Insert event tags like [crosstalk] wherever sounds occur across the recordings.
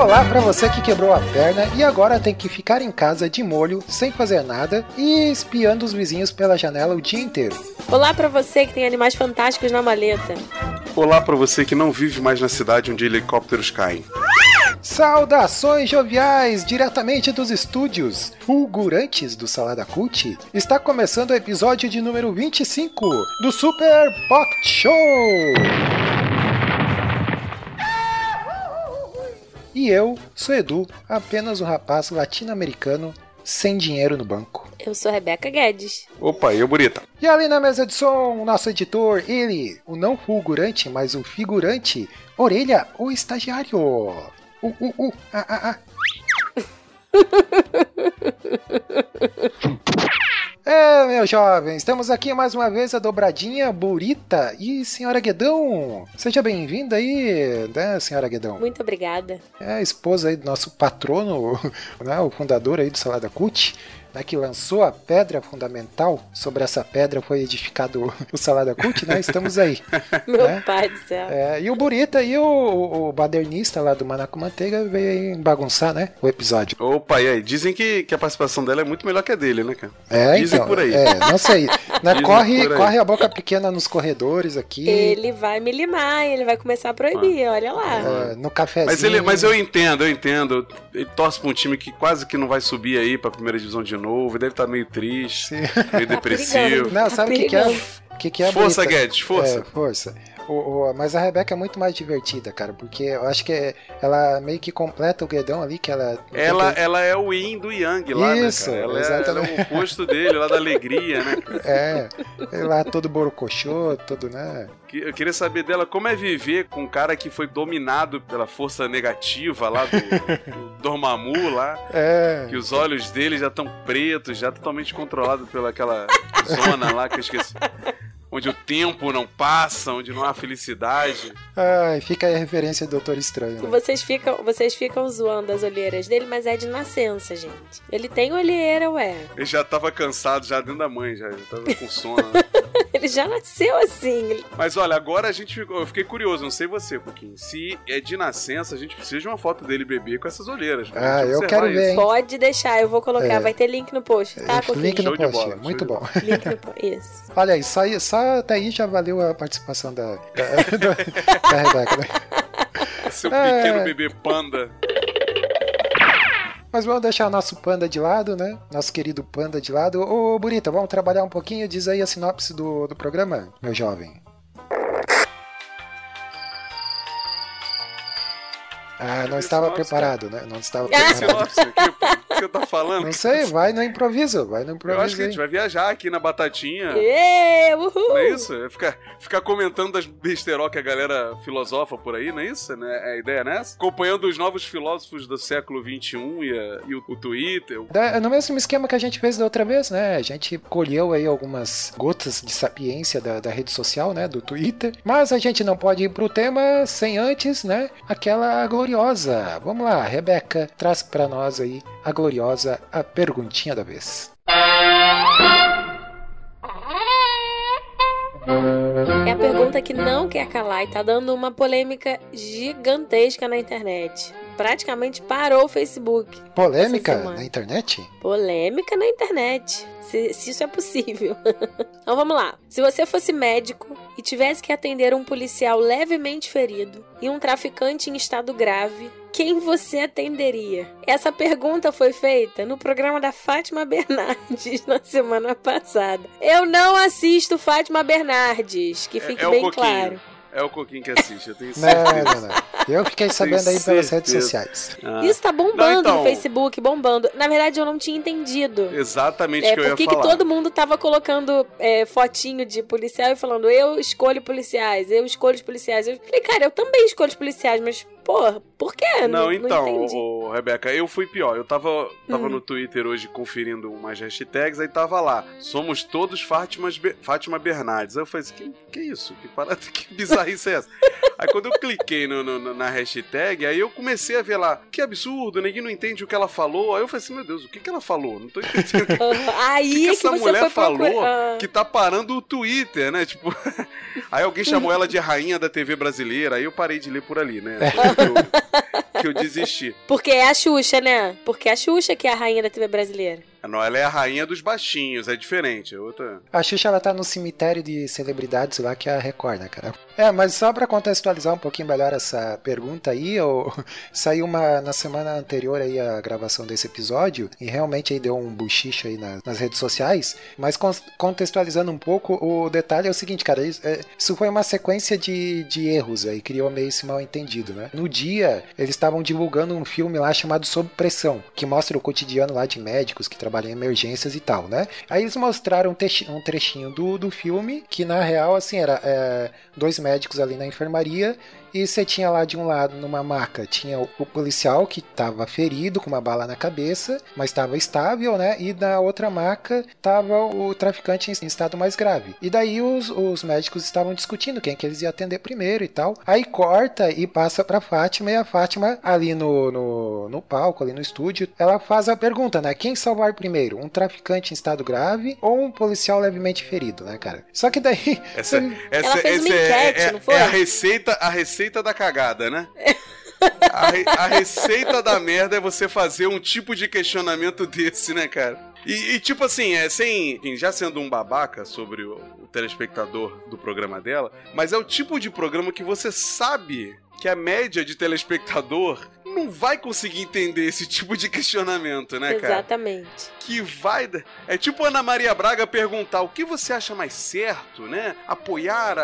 Olá para você que quebrou a perna e agora tem que ficar em casa de molho, sem fazer nada e espiando os vizinhos pela janela o dia inteiro. Olá para você que tem animais fantásticos na maleta. Olá para você que não vive mais na cidade onde helicópteros caem. Saudações joviais, diretamente dos estúdios fulgurantes do Salada Cult. Está começando o episódio de número 25 do Super Pocket Show. E eu sou Edu, apenas um rapaz latino-americano sem dinheiro no banco. Eu sou Rebeca Guedes. Opa, eu bonita. E ali na mesa de som, nosso editor, ele, o não fulgurante, mas o figurante, Orelha, o estagiário. Uh, uh, uh, ah, ah, ah. [laughs] É, meus jovens, estamos aqui mais uma vez a dobradinha Burita e senhora Guedão. Seja bem-vinda aí, né, senhora Guedão? Muito obrigada. É a esposa aí do nosso patrono, [laughs] né, o fundador aí do Salada Cut né, que lançou a pedra fundamental, sobre essa pedra foi edificado o Salada Cult, né? Estamos aí. [laughs] Meu né? pai do céu. É, e o Burita e o, o badernista lá do Manaco Manteiga veio aí bagunçar, né? O episódio. Opa, e aí? Dizem que, que a participação dela é muito melhor que a dele, né, cara? É, Dizem então, por aí. É, não sei. [laughs] Né, corre, corre a boca pequena nos corredores aqui. Ele vai me limar, ele vai começar a proibir, olha lá. é, no cafezinho. Mas, ele, mas eu entendo, eu entendo. Ele torce pra um time que quase que não vai subir aí pra primeira divisão de novo. Ele deve estar meio triste, Sim. meio depressivo. Não, Tá sabe o que, que é? perigando. O que, que é Força? Guedes, força. É, força. O- o- mas a Rebeca é muito mais divertida, cara, porque eu acho que ela meio que completa o Guedão ali, que ela. Ela, ela é o Yin do Yang lá, Isso, né? Ela é, ela é o oposto dele, lá da alegria, né? [laughs] É, lá todo borocochô, todo, né? Que- Eu queria saber dela como é viver com um cara que foi dominado pela força negativa lá do, do Dormammu lá. É. Que os olhos dele já estão pretos, já totalmente controlado pela aquela zona lá que eu esqueci. Onde o tempo não passa, onde não há felicidade. Ai, fica aí a referência do Doutor Estranho. Né? Vocês ficam, vocês ficam zoando as olheiras dele, mas é de nascença, gente. Ele tem olheira, ué. Ele já tava cansado, já dentro da mãe, já, já tava com sono. [laughs] Ele já nasceu assim. Mas olha, agora a gente ficou, eu fiquei curioso, não sei você, pouquinho. Se é de nascença, a gente precisa de uma foto dele bebê com essas olheiras. né? Ah, eu quero ver, hein? Pode deixar, eu vou colocar. É. Vai ter link no post, tá, Coquinho? Link no Show de post, bola, muito bom. Link no post. Isso. Olha aí, só, só até aí já valeu a participação da, da, [laughs] da, da Rebeca, né? [laughs] Seu É. pequeno bebê panda. Mas vamos deixar o nosso panda de lado, né? Nosso querido panda de lado. Ô, Burita, vamos trabalhar um pouquinho? Diz aí a sinopse do, do programa, meu jovem. Ah, não estava preparado, né? Não estava Que preparado. sinopse aqui, pô? Que você tá falando? Não sei, vai no improviso, vai no Eu improviso. acho que a gente aí. vai viajar aqui na Batatinha. Ê, uhul! Não é isso? É ficar, ficar comentando das besterol que a galera filosofa por aí, não é isso? Né? É a ideia nessa? Acompanhando os novos filósofos do século XXI e, a- e o, o Twitter. É no mesmo esquema que a gente fez da outra vez, né? A gente colheu aí algumas gotas de sapiência da, da rede social, né? Do Twitter. Mas a gente não pode ir pro tema sem antes, né? Aquela gloriosa. Vamos lá, Rebeca, traz pra nós aí a gloriosa, a perguntinha da vez. É a pergunta que não quer calar e tá dando uma polêmica gigantesca na internet. Praticamente parou o Facebook. Polêmica na internet? Polêmica na internet. Se, se isso é possível. [laughs] então vamos lá. Se você fosse médico e tivesse que atender um policial levemente ferido e um traficante em estado grave, quem você atenderia? Essa pergunta foi feita no programa da Fátima [laughs] Bernardes na semana passada. Eu não assisto Fátima Bernardes, que É- fique é o bem Coquinho. claro. É o Coquinho que assiste, eu tenho Não, certeza. não, não. Eu fiquei sabendo aí pelas redes sociais. Ah, Isso tá bombando Não, então- no Facebook, bombando. Na verdade, eu não tinha entendido. Exatamente o É, que eu ia por que que falar. todo mundo tava colocando é, fotinho de policial e falando eu escolho policiais, eu escolho os policiais. Eu falei, cara, eu também escolho os policiais, mas Pô, por quê? Não, então, entendi. ô, Rebeca, eu fui pior. Eu tava, tava Hum. no Twitter hoje conferindo umas hashtags, aí tava lá. Somos todos Fátimas Be- Fátima Bernardes. Aí eu falei assim, que, que isso? Que parada, [laughs] que bizarrice é essa? aí quando eu cliquei no- no- na hashtag, aí eu comecei a ver lá, que absurdo, ninguém não entende o que ela falou. Aí eu falei assim, meu Deus, o que, que ela falou? Não tô entendendo [laughs] que. Aí [laughs] que que que, essa mulher falou procurar. Ah. que tá parando o Twitter, né? Tipo, aí alguém chamou ela de rainha da TV brasileira, aí eu parei de ler por ali, né? Que eu desisti. Porque é a Xuxa, né? Porque é a Xuxa que é a rainha da TV brasileira. Não, ela é a rainha dos baixinhos, é diferente. É outra. A Xuxa ela tá no cemitério de celebridades lá que a Record, né, cara? É, mas só pra contextualizar um pouquinho melhor essa pergunta aí, eu... [laughs] saiu uma na semana anterior aí a gravação desse episódio e realmente aí deu um buchicho aí nas, nas redes sociais, mas con- contextualizando um pouco, o detalhe é o seguinte, cara, isso, é, isso foi uma sequência de, de erros aí, criou meio esse mal entendido, né? No dia, eles estavam divulgando um filme lá chamado Sob Pressão, que mostra o cotidiano lá de médicos que trabalham em emergências e tal, né? Aí eles mostraram um um trechinho do, do filme, que na real, assim, era é, dois médicos ali na enfermaria e você tinha lá de um lado, numa maca, tinha o, policial que estava ferido com uma bala na cabeça, mas estava estável, né? E na outra maca estava o traficante em, estado mais grave. E daí os, os médicos estavam discutindo quem que eles iam atender primeiro e tal. Aí corta e passa pra Fátima, e a Fátima, ali no, no, no palco, ali no estúdio, ela faz a pergunta, né? Quem salvar primeiro? Um traficante em estado grave ou um policial levemente ferido, né, cara? Só que daí. Essa, você- [laughs] essa, Ela fez essa uma é, enquete, é- não foi? é a receita, a receita da cagada, né? [laughs] A, re- a receita da merda é você fazer um tipo de questionamento desse, né, cara? E, e, tipo assim, é sem. Já sendo um babaca sobre o, o telespectador do programa dela, mas é o tipo de programa que você sabe que a média de telespectador não vai conseguir entender esse tipo de questionamento, né, cara? Exatamente. que vai. da- É tipo Ana Maria Braga perguntar o que você acha mais certo, né? Apoiar a.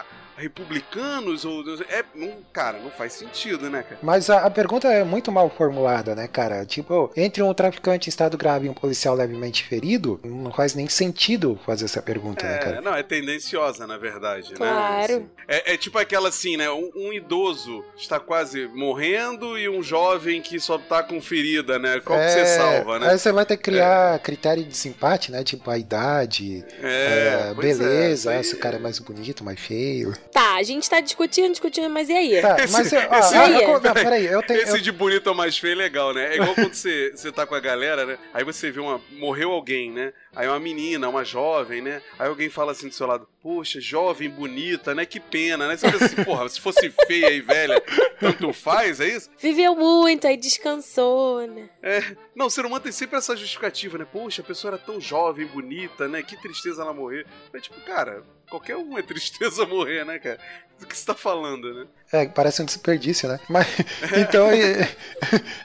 a republicanos ou é não, cara não faz sentido né cara Mas a, a pergunta é muito mal formulada, né, cara? Tipo, entre um traficante em estado grave e um policial levemente ferido, não faz nem sentido fazer essa pergunta, né, é, cara? não é tendenciosa na verdade Claro. né Assim, é, é tipo aquela assim né um, um idoso está quase morrendo e um jovem que só tá com ferida né qual que você salva né Aí você vai ter que criar critério de desempate, né? Tipo, a idade, é, é, beleza, se o cara é mais bonito, mais feio. Tá, a gente tá discutindo, discutindo, mas e aí? Tá, Esse- mas ó, esse- ó, aí, ó, não, peraí, eu tenho. Esse eu- de bonito ou mais feio é legal, né? É igual quando você, você tá com a galera, né? Aí você vê uma. Morreu alguém, né? Aí uma menina, uma jovem, né? Aí alguém fala assim do seu lado, poxa, jovem, bonita, né? Que pena, né? Você pensa assim, porra, se fosse feia e velha, tanto faz, é isso? Viveu muito, aí descansou, né? É. Não, o ser humano tem sempre essa justificativa, né? Poxa, a pessoa era tão jovem, bonita, né? Que tristeza ela morrer. Mas, tipo, cara, qualquer um é tristeza [laughs] morrer, né, cara? Do que você tá falando, né? É, parece um desperdício, né? Mas [laughs] então é,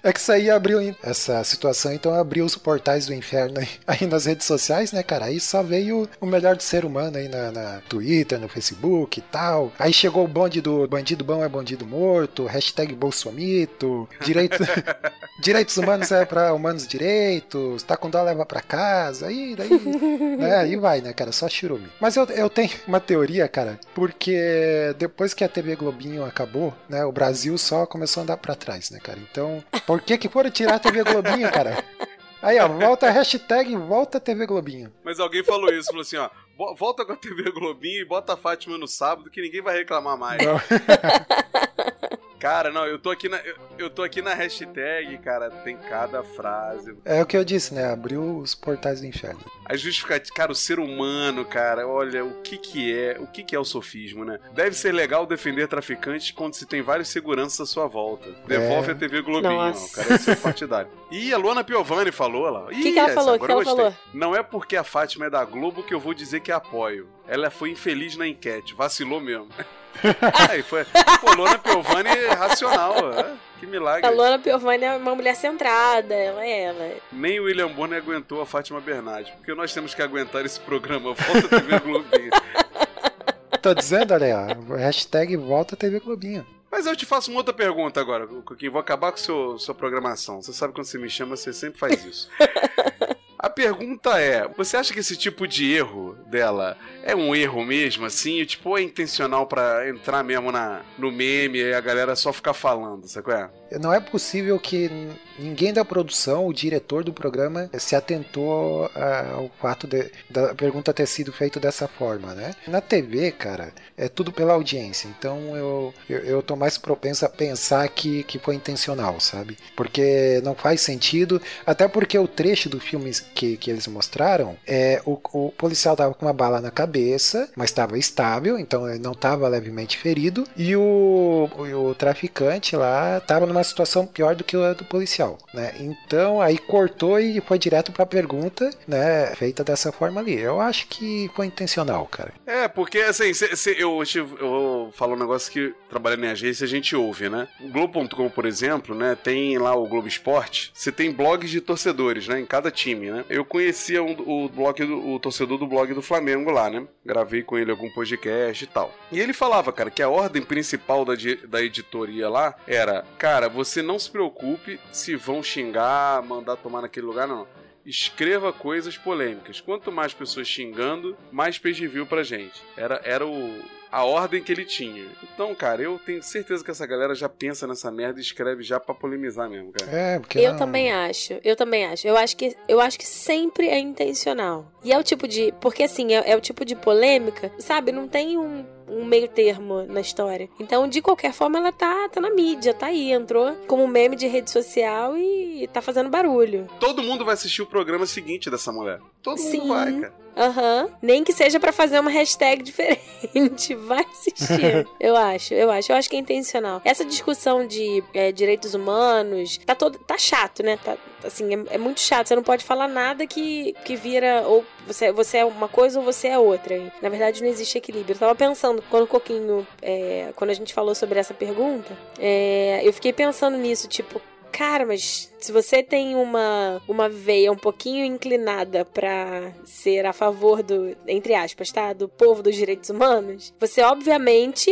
é que isso aí abriu essa situação, então abriu os portais do inferno aí, aí nas redes sociais, né, cara? Aí só veio o melhor do ser humano aí na, na Twitter, no Facebook e tal. Aí chegou o bonde do bandido bom é bandido morto, hashtag Bolsomito, direito, [laughs] direitos humanos é pra humanos direitos, tá com dó leva pra casa, aí daí, né? [laughs] Aí vai, né, cara? Só churume. Mas eu, eu tenho uma teoria, cara, porque depois que a TV Globinho acabou, né, o Brasil só começou a andar pra trás, né, cara? Então, por que que foram tirar a TV Globinho, cara? Aí, ó, volta a hashtag volta TV Globinho. Mas alguém falou isso, falou assim, ó. "Vo- Volta com a TV Globinho e bota a Fátima no sábado que ninguém vai reclamar mais. [laughs] Não. Cara, não, eu tô aqui na. Eu, eu tô aqui na hashtag, cara, tem cada frase. É o que eu disse, né? Abriu os portais do inferno. A justificativa, cara, o ser humano, cara, olha, o que que é, o que que é o sofismo, né? Deve ser legal defender traficantes quando se tem vários seguranças à sua volta. Devolve É. a TV Globinho, Nossa. ó, o cara é seu partidário. E [laughs] a Luana Piovani falou lá. O que que ela falou? O que ela falou? Não é porque a Fátima é da Globo que eu vou dizer que apoio. Ela foi infeliz na enquete, vacilou mesmo. [laughs] Aí foi. Pô, Luana Piovani é racional, é. Que milagre. A Luana Piovani é uma mulher centrada, ela é ela. Nem o William Bonner aguentou a Fátima Bernardes. Porque nós temos que aguentar esse programa. Volta TV Globinho. [laughs] Tô dizendo, olha aí, ó, hashtag volta TV Globinho. Mas eu te faço uma outra pergunta agora, Coquinho. Vou acabar com seu, sua programação. Você sabe quando você me chama, você sempre faz isso. [laughs] A pergunta é: você acha que esse tipo de erro dela é um erro mesmo, assim? Tipo, é intencional pra entrar mesmo na, no meme e a galera só ficar falando, sabe qual é? Não é possível que ninguém da produção, o diretor do programa, se atentou ao fato de, da pergunta ter sido feita dessa forma, né? Na TV, cara, é tudo pela audiência. Então eu, eu, eu tô mais propenso a pensar que, que foi intencional, sabe? Porque não faz sentido, até porque o trecho do filme que, que eles mostraram, é o, o policial tava com uma bala na cabeça, mas estava estável, então ele não estava levemente ferido, e o, o, o traficante lá estava numa situação pior do que a do policial, né? Então aí cortou e foi direto para a pergunta, né? Feita dessa forma ali. Eu acho que foi intencional, cara. É, porque assim, eu, eu vou falar um negócio que trabalhando em agência a gente ouve, né? O Globo.com, por exemplo, né? Tem lá o Globo Esporte, você tem blogs de torcedores, né? Em cada time, né? Eu conhecia um- o blog do, o torcedor do blog do Flamengo lá, né? Gravei com ele algum podcast e tal. E ele falava, cara, que a ordem principal da, da editoria lá era, cara, você não se preocupe se vão xingar, mandar tomar naquele lugar, não. Escreva coisas polêmicas. Quanto mais pessoas xingando, mais page view pra gente. Era, era o, a ordem que ele tinha. Então, cara, eu tenho certeza que essa galera já pensa nessa merda e escreve já pra polemizar mesmo, cara. É, porque Eu não- também acho, eu também acho. Eu acho que eu acho que sempre é intencional. E é o tipo de. Porque assim, é, é o tipo de polêmica, sabe? Não tem um, um meio termo na história. Então, de qualquer forma, ela tá, tá na mídia, tá aí. Entrou como meme de rede social e tá fazendo barulho. Todo mundo vai assistir o programa seguinte dessa mulher. Todo Sim. mundo vai, cara. Aham. Nem que seja pra fazer uma hashtag [laughs] diferente. Vai assistir. [laughs] eu acho, eu acho. Eu acho que é intencional. Essa discussão de é, direitos humanos tá todo. tá chato, né? Tá, assim, é, é muito chato. Você não pode falar nada que, que vira. Ou você, você é uma coisa ou você é outra. E, na verdade, não existe equilíbrio. Eu tava pensando, quando o Coquinho. é, quando a gente falou sobre essa pergunta, é, eu fiquei pensando nisso, tipo. Cara, mas se você tem uma, uma veia um pouquinho inclinada pra ser a favor do, entre aspas, tá? Do povo dos direitos humanos, você obviamente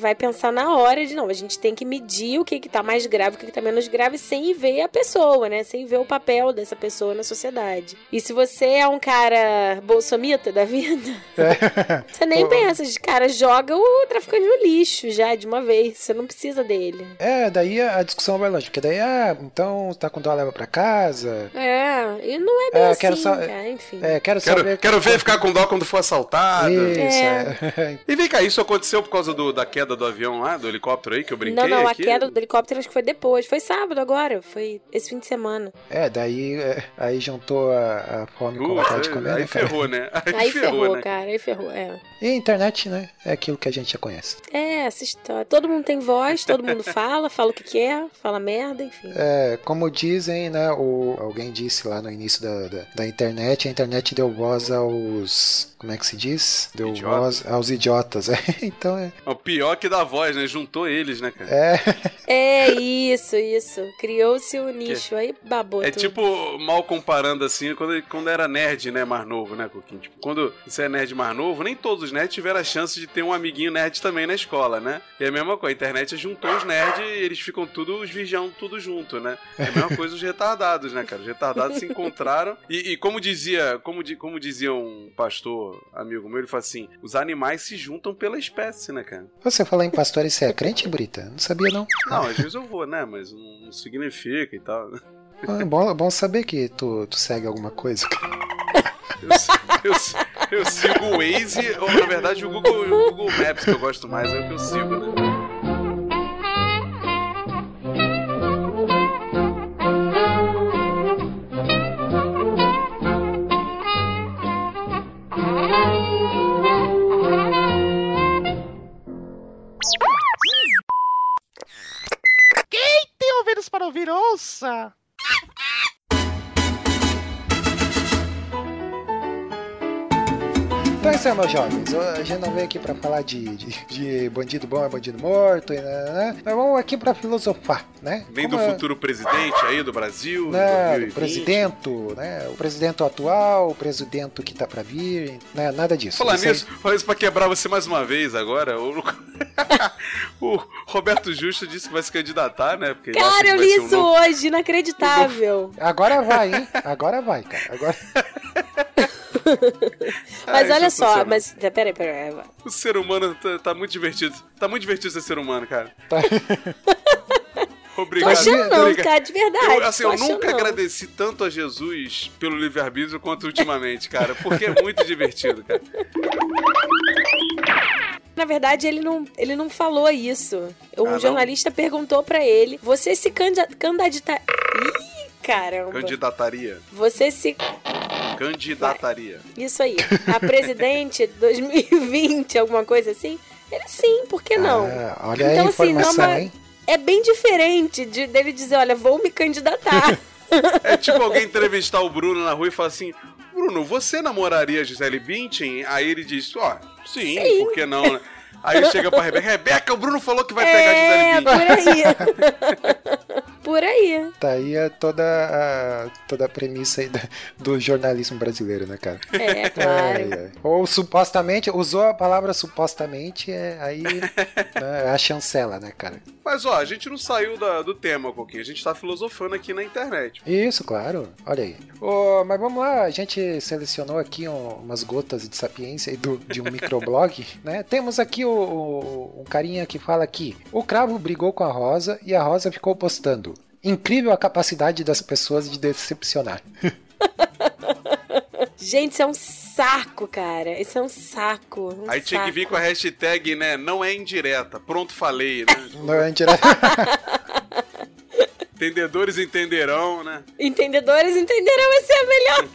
vai pensar na hora de, não, a gente tem que medir o que que tá mais grave, o que que tá menos grave, sem ver a pessoa, né? Sem ver o papel dessa pessoa na sociedade. E se você é um cara bolsomita da vida, [laughs] você nem pensa, cara, joga o traficante no lixo já, de uma vez. Você não precisa dele. É, daí a discussão vai longe, porque daí, ah, então tá com dó, leva pra casa. É, e não é bem É, assim, quero só- cara, enfim. É, quero Quero, saber. quero ver ficar com dó quando for assaltado. Isso, É. é. E vem cá, isso aconteceu por causa do- da queda do avião lá, do helicóptero aí, que eu brinquei Não, não, aqui? a queda do helicóptero acho que foi depois. Foi sábado agora. Foi esse fim de semana. É, daí é, aí juntou a, a fome com a vontade de comer, aí né, cara? ferrou, né? [laughs] Aí, Aí ferrou, né? cara. Aí ferrou, é. E a internet, né? É aquilo que a gente já conhece. É, essa história. Todo mundo tem voz, todo mundo [laughs] fala, fala o que quer, fala merda, enfim. É, como dizem, né? O, alguém disse lá no início da, da, da internet, a internet deu voz aos. Como é que se diz? Deu Idiotas. voz aos idiotas. [laughs] É, então é. O pior que da voz, né? Juntou eles, né, cara? É, É isso, isso. Criou-se o nicho. Aí babou É tudo. tipo, mal comparando assim, quando, quando era nerd, né, mais novo, né, Coquinho? Tipo, quando você é nerd mais novo, nem todos os nerds tiveram a chance de ter um amiguinho nerd também na escola, né? E é a mesma coisa, a internet juntou os nerds e eles ficam tudo, os vigiando tudo junto, né? É a mesma coisa os retardados, né, cara? Os retardados se encontraram e, e como dizia, como, di- como dizia um pastor amigo meu, ele fala assim, os animais se juntam pela espécie, né, cara? Você falou em pastor e você é crente, Brita? Não sabia, não. Não, às vezes eu vou, né? Mas não, significa e tal. Ah, bom, bom saber que tu, tu segue alguma coisa. Eu, eu eu sigo o Waze, ou na verdade o Google, o Google Maps que eu gosto mais é o que eu sigo, né? Meus jovens. A gente não veio aqui pra falar de, de, de bandido bom é bandido morto, e, né? Nós vamos aqui pra filosofar, né? Vem do Como é- futuro presidente aí do Brasil, né, 2020. o presidente, né? O presidente atual, o presidente que tá pra vir, né? Nada disso. Falar Isso aí- nisso, falar isso pra quebrar você mais uma vez agora. O, [laughs] o Roberto Justo disse que vai se candidatar, né? Porque Cara, eu li ser um isso novo- hoje, inacreditável. Agora vai, hein? Agora vai, cara. Agora... [laughs] Mas Ah, olha só, funciona. mas. Peraí, peraí. O ser humano tá, tá muito divertido. Tá muito divertido ser ser humano, cara. Tá. Tô [laughs] Obrigado. achando não, obrigado. cara, de verdade. Eu, assim, tô eu nunca não. agradeci tanto a Jesus pelo livre-arbítrio quanto ultimamente, cara. Porque é muito divertido, cara. Na verdade, ele não, ele não falou isso. O Ah, não? jornalista perguntou pra ele: Você se candida- candidata. Caramba. Candidataria. Você se. Candidataria. Isso aí. A presidente [laughs] 2020, alguma coisa assim? Ele sim, por que não? Ah, olha Então, a assim, não é informação, uma- hein? É bem diferente de, dele dizer: Olha, vou me candidatar. [laughs] É tipo alguém entrevistar o Bruno na rua e falar assim: Bruno, você namoraria a Gisele Bündchen? Aí ele diz: Ó, sim, Sim. por que não, né? Aí chega pra Rebeca: Rebeca, o Bruno falou que vai pegar a é, Gisele por Bündchen. aí. [laughs] por aí. Tá aí a- toda a, toda a premissa aí da- do jornalismo brasileiro, né, cara? É, claro. Ai, ai. Ou supostamente, usou a palavra supostamente, é, aí [laughs] né, é a chancela, né, cara? Mas ó, a gente não saiu da- do tema, Coquinho. A gente tá filosofando aqui na internet. Isso, claro. Olha aí. Ô, mas vamos lá, a gente selecionou aqui um- umas gotas de sapiência aí do- de um microblog, [laughs] né? Temos aqui o, o- um carinha que fala aqui: o cravo brigou com a rosa e a rosa ficou postando. Incrível a capacidade das pessoas de decepcionar. [laughs] Gente, isso é um saco, cara. Isso é um saco. um Aí tinha que saco. vir com a hashtag, né? Não é indireta. Pronto, falei, né? [laughs] Não é direto. [laughs] Entendedores entenderão, né? Entendedores entenderão esse é melhor.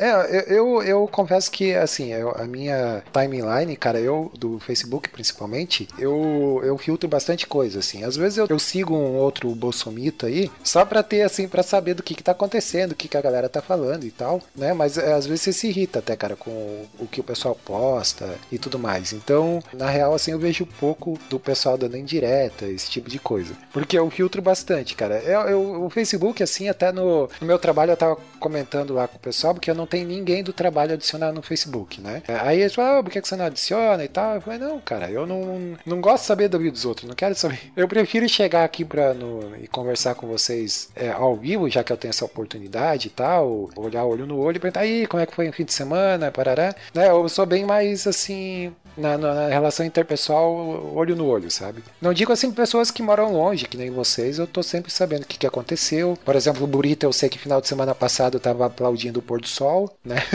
É, eu, eu, eu confesso que, assim, eu- a minha timeline, cara, eu, do Facebook principalmente, eu, eu filtro bastante coisa, assim. Às vezes eu, eu sigo um outro bolsomito aí, só pra ter, assim, pra saber do que que tá acontecendo, o que que a galera tá falando e tal, né? Mas é, às vezes você se irrita até, cara, com o, o que o pessoal posta e tudo mais. Então, na real, assim, eu vejo pouco do pessoal dando indireta, esse tipo de coisa. Porque eu filtro bastante, cara. Eu, eu- o Facebook, assim, até no, no meu trabalho eu tava comentando lá com o pessoal, porque eu não tenho ninguém do trabalho adicionado no Facebook, né? Aí eles falaram, ah, por que você não adiciona e tal? Eu falei, não, cara, eu não, não gosto de saber da vida dos outros, não quero saber. Eu prefiro chegar aqui pra, no, e conversar com vocês é, ao vivo, já que eu tenho essa oportunidade e tal, olhar olho no olho e perguntar, aí, como é que foi o fim de semana, parará. Né? Eu sou bem mais, assim, na, na- relação interpessoal, olho no olho, sabe? Não digo assim pessoas que moram longe, que nem vocês, eu tô sempre sabendo o que, que aconteceu. Por exemplo, o Burita, eu sei que final de semana passado eu tava aplaudindo o pôr do sol, né? [laughs]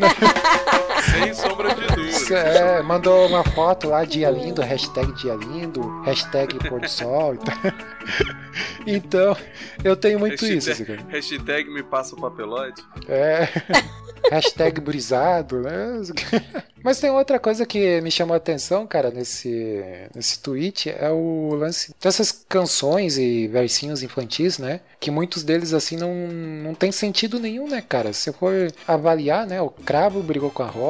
[laughs] Sem sombra de dúvida. É, mandou uma foto lá, dia lindo, hashtag dia lindo, hashtag pôr do sol e tal. [laughs] Então, eu tenho muito isso, assim, cara. hashtag, hashtag me passa o papelote. É. [laughs] Hashtag brisado, né? [laughs] Mas tem outra coisa que me chamou a atenção, cara, nesse, nesse tweet, é o lance dessas canções e versinhos infantis, né? Que muitos deles, assim, não, não tem sentido nenhum, né, cara? Se for avaliar, né? O cravo brigou com a rosa,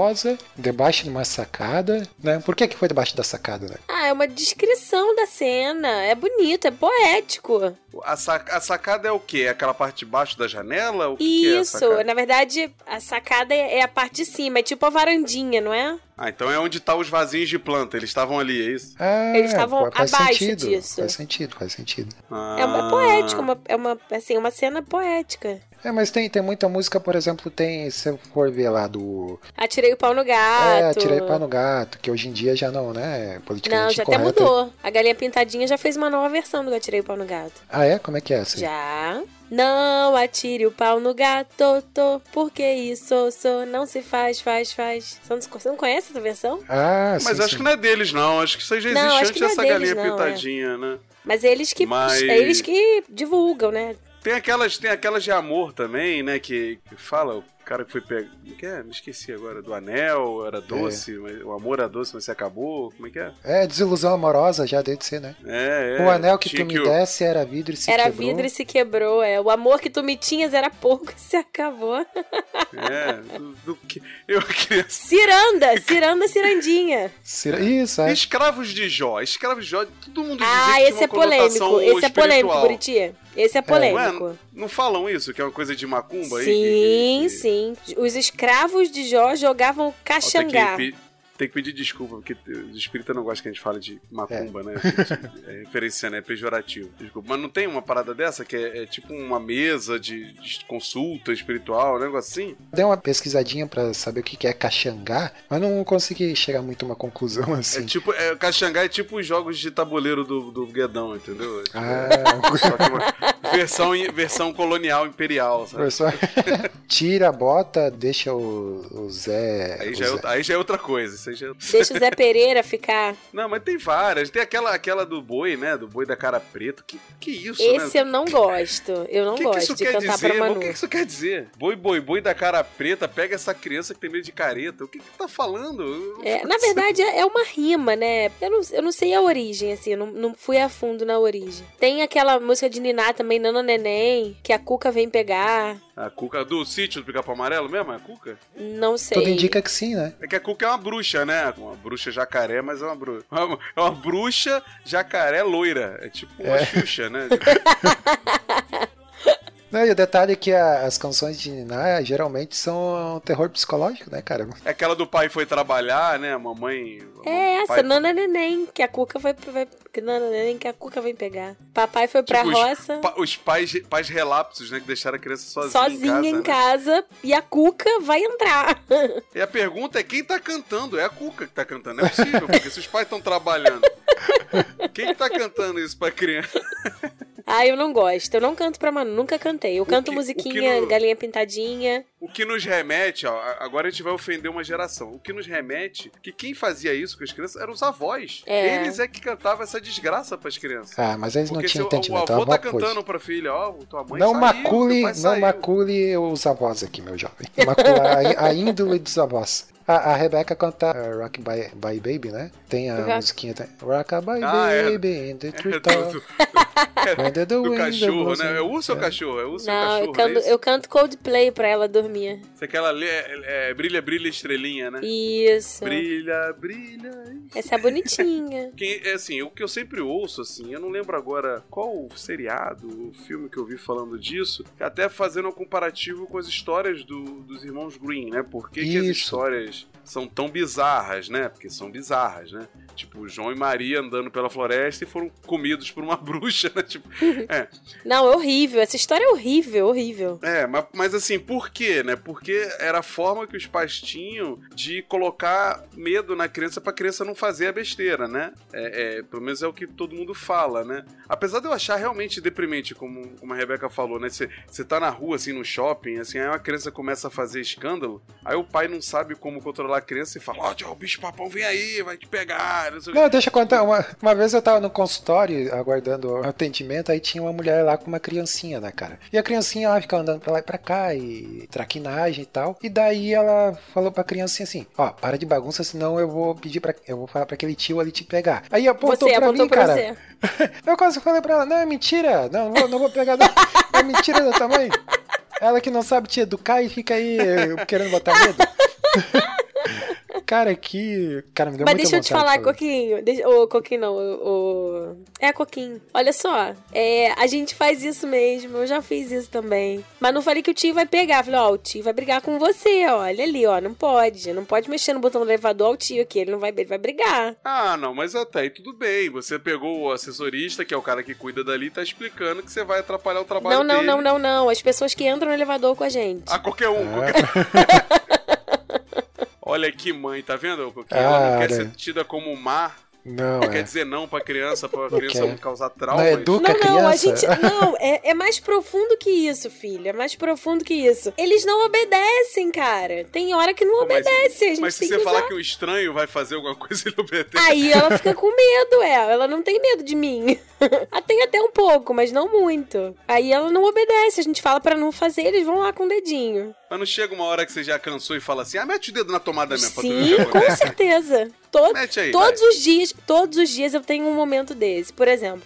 debaixo de uma sacada, né? Por que que foi debaixo da sacada, né? Ah, é uma descrição da cena. É bonito, é poético. A, sac- a sacada é o quê? É aquela parte de baixo da janela? O que que é Isso, na verdade, a sacada é é a parte de cima, é tipo a varandinha, não é? Ah, então é onde tá os vasinhos de planta. Eles estavam ali, é isso? Ah, Eles estavam abaixo sentido, disso. Faz sentido, faz sentido. Ah, É, uma- é poético, uma, é uma, assim, uma cena poética. É, mas tem, tem muita música, por exemplo, tem, se for ver lá do Atirei o pau no gato. É, tirei pau no gato, que hoje em dia já não, né? Não, Politicamente já até correto. mudou. A Galinha Pintadinha já fez uma nova versão do Atirei o pau no gato. Ah, é? Como é que é essa? Já. Não atire o pau no gato, tô, porque isso sou, não se faz, faz, faz. Você não, não conhece essa versão? Ah, Mas sim, acho sim. que não é deles, não. Acho que isso aí já Não, existe que antes não é dessa deles, galinha não, é. pintadinha, né? Mas eles que, Mas- é eles que divulgam, né? Tem aquelas, tem aquelas de amor também, né? Que, que fala, o cara que foi pegar. Como é que é? Me esqueci agora. Do anel, era doce, mas o amor era doce, mas você acabou. Como é que é? É, desilusão amorosa já deve ser, né? É, é. o anel que tinha tu me o- desse era vidro e se era quebrou. vidro e se quebrou, é. O amor que tu me tinhas era pouco e se acabou. É, do, do que. Eu queria. [laughs] Ciranda, ciranda, cirandinha. Cira- Isso, é. Escravos de Jó. Escravos de Jó, todo mundo dizia Ah, que esse tinha é polêmico. Esse é polêmico, espiritual. Buriti. Esse é polêmico. Ué, não falam isso, que é uma coisa de macumba aí? Sim, que- que- sim. Os escravos de Jó jogavam caxangá. Tem que pedir desculpa, porque os espíritas não gostam que a gente fale de macumba, né? [laughs] É referenciando, é pejorativo. Desculpa. Mas não tem uma parada dessa que é, é tipo uma mesa de, de consulta espiritual, um negócio assim? Dei uma pesquisadinha pra saber o que é caxangá, mas não consegui chegar muito a uma conclusão [laughs] assim. É tipo, é, Caxangá é tipo os jogos de tabuleiro do, do Guedão, entendeu? Ah, Só que uma versão, versão colonial imperial, sabe? professor, [laughs] tira a bota, deixa o, o Zé. Aí o já, é, Zé- outra- aí já é outra coisa. Isso Deixa o Zé Pereira ficar. [laughs] Não, mas tem várias. Tem aquela, aquela do boi, né? Do boi da cara preta. Que, que isso, Esse né? eu não gosto. Eu não O que, que gosto isso de quer cantar dizer? pra Manu. O que, que isso quer dizer? Boi, boi, boi da cara preta, pega essa criança que tem medo de careta. O que que tá falando? É, na assim. verdade, é é uma rima, né? Eu não, eu não sei a origem, assim, eu não, não fui a fundo na origem. Tem aquela música de Niná também, Nana Neném, que a Cuca vem pegar. A Cuca do sítio do Pica-Pau Amarelo mesmo? É a Cuca? Não sei. Tudo indica que sim, né? É que a Cuca é uma bruxa, né? Uma bruxa jacaré, mas é uma bruxa. É uma bruxa jacaré loira. É tipo uma É. Xuxa, né? [laughs] Não, e o detalhe é que a- as canções de Niná geralmente são um terror psicológico, né, cara? É aquela do pai foi trabalhar, né? A mamãe. É essa, pai- Nana Neném, que a Cuca vai, vai. que Nana Neném, que a Cuca vem pegar. Papai foi pra Tipo, os roça. pa- Os pais, pais relapsos, né? Que deixaram a criança sozinha, Sozinha em em casa. né? casa e a Cuca vai entrar. [laughs] E a pergunta é quem tá cantando? É a Cuca que tá cantando. Não é possível, porque se os pais estão trabalhando. [laughs] Quem que tá cantando isso pra criança? Ah, eu não gosto. Eu não canto pra Manu, nunca cantei. Eu canto que- musiquinha, no- galinha pintadinha. O que nos remete, ó, agora a gente vai ofender uma geração. O que nos remete que quem fazia isso com as crianças eram os avós. É. Eles é que cantavam essa desgraça pras crianças. Ah, mas eles não Porque se tinham o, o entendimento. avô a tá cantando pra filha, ó, tua mãe Não saiu, macule, não saiu. macule os avós aqui, meu jovem. Macula a, a índole dos avós. A, a Rebeca canta uh, Rock by, by Baby, né? Tem a Rock- musiquinha. tá? Rock by Ah, é. Baby in the [laughs] É treetop. do, [laughs] When the do cachorro, né? É o urso ou cachorro? É o urso ou o Não, cachorro, eu canto, é eu canto Coldplay pra ela dormir. Isso aqui ela lê, é, é, brilha, brilha, estrelinha, né? Isso. Brilha, brilha. Essa é bonitinha. [laughs] Quem, é assim, o que eu sempre ouço, assim, eu não lembro agora qual o seriado, o filme que eu vi falando disso, até fazendo um comparativo com as histórias do- dos irmãos Green, né? Por que, que as Isso. histórias são tão bizarras, né? Porque são bizarras, né? Tipo, João e Maria andando pela floresta e foram comidos por uma [laughs] bruxa, né? Tipo, é, Não, é horrível. Essa história é horrível, horrível. é, mas, mas assim, por quê, né? Porque era a forma que os pais tinham de colocar medo na criança pra criança não fazer a besteira, né? É, é, pelo menos é o que todo mundo fala, né? Apesar de eu achar realmente deprimente, como, como a Rebeca falou, né? Você tá na rua, assim, no shopping, assim, aí uma criança começa a fazer escândalo, aí o pai não sabe como controlar a criança e fala, ó, o bicho papão vem aí, vai te pegar, não sei o quê. Não, deixa eu contar. Uma, uma vez eu tava no consultório aguardando o atendimento, aí tinha uma mulher lá com uma criancinha, né, cara? E a criancinha lá ficava andando pra lá e pra cá, e traquinagem e tal. E daí ela falou pra criancinha assim: Ó, para de bagunça, senão eu vou pedir pra. Eu vou falar pra aquele tio ali te pegar. Aí apontou você pra apontou mim, pra cara. você. [laughs] Eu quase falei pra ela: Não, é mentira. Não, não vou, não vou pegar, não. É mentira da tua mãe. Ela que não sabe te educar e fica aí eh, querendo botar medo. [laughs] Cara, que. Cara, me deu Mas muita deixa eu te vontade de falar, Coquinho. Deixa... Ô, Coquinho não, o... o- É, Coquinho. Olha só, é, a gente faz isso mesmo, eu já fiz isso também. Mas não falei que o tio vai pegar. Falei, ó, o tio vai brigar com você, ó. Olha ali, ó, não pode. Não pode mexer no botão do elevador ao tio aqui, ele não vai, ele vai brigar. Ah, não, mas até aí tudo bem. Você pegou o assessorista, que é o cara que cuida dali, e tá explicando que você vai atrapalhar o trabalho Não, não, dele. não, não, não. As pessoas que entram no elevador com a gente. Ah, qualquer um. É. qualquer- [laughs] Olha que mãe, tá vendo? Que ela não quer ser tida como má, Não, não é. quer dizer não pra criança, pra Não criança quer. não causar Não traumas. educa Não, não, a gente. [laughs] Não, é, é mais profundo que isso, filho. É mais profundo que isso. Eles não obedecem, cara. Tem hora que não Pô, mas- obedece. A gente Mas se tem você que falar usar. que o estranho vai fazer alguma coisa, [laughs] ele obedece. Aí ela fica com medo, é. Ela não tem medo de mim. [laughs] Ah, tem até um pouco, mas não muito. Aí ela não obedece. A gente fala pra não fazer, eles vão lá com o dedinho. Mas não chega uma hora que você já cansou e fala assim, ah, mete o dedo na tomada mesmo Sim, que com acontece. certeza. To- Mete aí, todos vai. os dias, todos os dias eu tenho um momento desse. Por exemplo,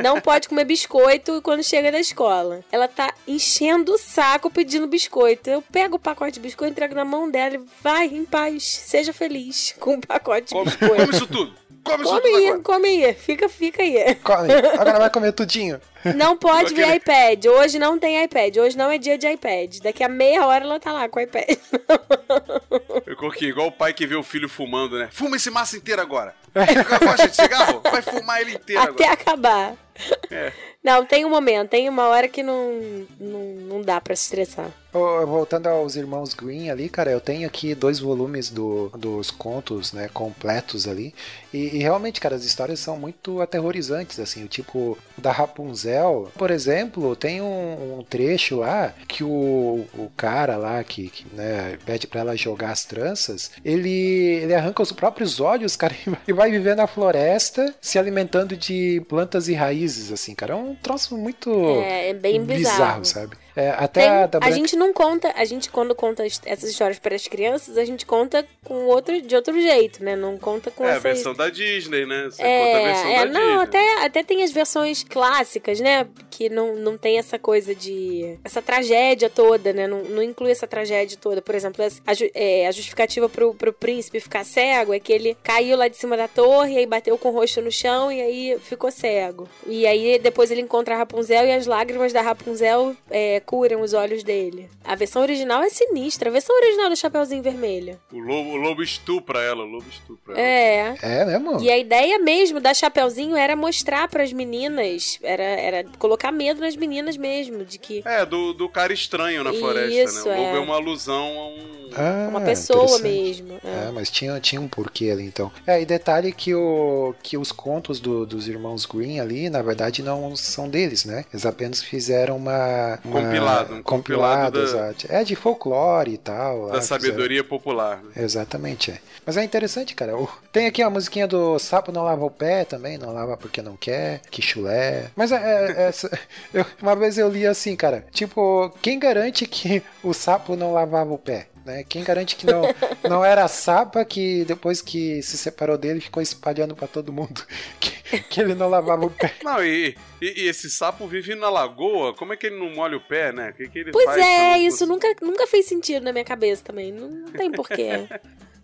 não [laughs] pode comer biscoito quando chega da escola. Ela tá enchendo o saco pedindo biscoito. Eu pego o pacote de biscoito, entrego na mão dela e vai em paz, seja feliz com o pacote de biscoito. come isso tudo. Come isso Come tudo aí, agora. come aí, fica, fica aí. Come. Agora vai comer tudinho. [laughs] [laughs] Não pode ver Aquele- iPad. Hoje não tem iPad. Hoje não é dia de iPad. Daqui a meia hora ela tá lá com o iPad. Coquinho, igual o pai que vê o filho fumando, né? Fuma esse maço inteiro agora. Gosta de cigarro? Vai fumar ele inteiro Até agora. acabar. É. Não, tem um momento, tem uma hora que não, não, não dá pra se estressar. Voltando aos irmãos Green ali, cara, eu tenho aqui dois volumes do, dos contos, né, completos ali. E, e realmente, cara, as histórias são muito aterrorizantes, assim. O tipo da Rapunzel, por exemplo, tem um, um trecho lá que o, o cara lá que, que, né, pede pra ela jogar as tranças, ele, ele arranca os próprios olhos, [laughs] cara, e vai viver na floresta se alimentando de plantas e raízes, assim, cara. É um troço muito É, é bem bizarro. sabe? É, até Tem- a da a Branca- gente não conta, a gente quando conta es- essas histórias para as crianças, a gente conta com outro, de outro jeito, né? Não conta com É a essas... versão da Disney, né? Você conta a versão É, é, da não, Disney. até, até tem as versões clássicas, né? Que não, não tem essa coisa de. essa tragédia toda, né? Não, não inclui essa tragédia toda. Por exemplo, a, ju- é, a justificativa pro, pro príncipe ficar cego é que ele caiu lá de cima da torre, e aí bateu com o rosto no chão e aí ficou cego. E aí depois ele encontra a Rapunzel e as lágrimas da Rapunzel é, curam os olhos dele. A versão original é sinistra. A versão original do Chapeuzinho Vermelho. O lobo, o lobo estupra ela, o lobo estupra ela. É. É mesmo? E a ideia mesmo da Chapeuzinho era mostrar pras meninas, era, era colocar medo nas meninas mesmo, de que É, do, do cara estranho na floresta, Isso, né? O lobo é. é uma alusão a um. Ah, uma pessoa mesmo. é. É, mas tinha, tinha um porquê ali então. É, e detalhe que, o, que os contos do- dos irmãos Green ali, na verdade, não são deles, né? Eles apenas fizeram uma. uma Compilado, um compilado da- exato. É de folclore e tal. Da fizeram- sabedoria popular. né? Exatamente, é. Mas é interessante, cara. Tem aqui a musiquinha do Sapo Não Lava o Pé também, não lava porque não quer, que chulé. Mas é, é- essa- [laughs] eu- uma vez eu li assim, cara, tipo, quem garante que o sapo não lavava o pé? Né? Quem garante que não, não era a sapa que depois que se separou dele ficou espalhando pra todo mundo [laughs] que, que ele não lavava o pé? Não, e, e- e esse sapo vive na lagoa, como é que ele não molha o pé, né? O que, que ele Pois é, não isso nunca, nunca fez sentido na minha cabeça também. Não, não tem porquê. [laughs]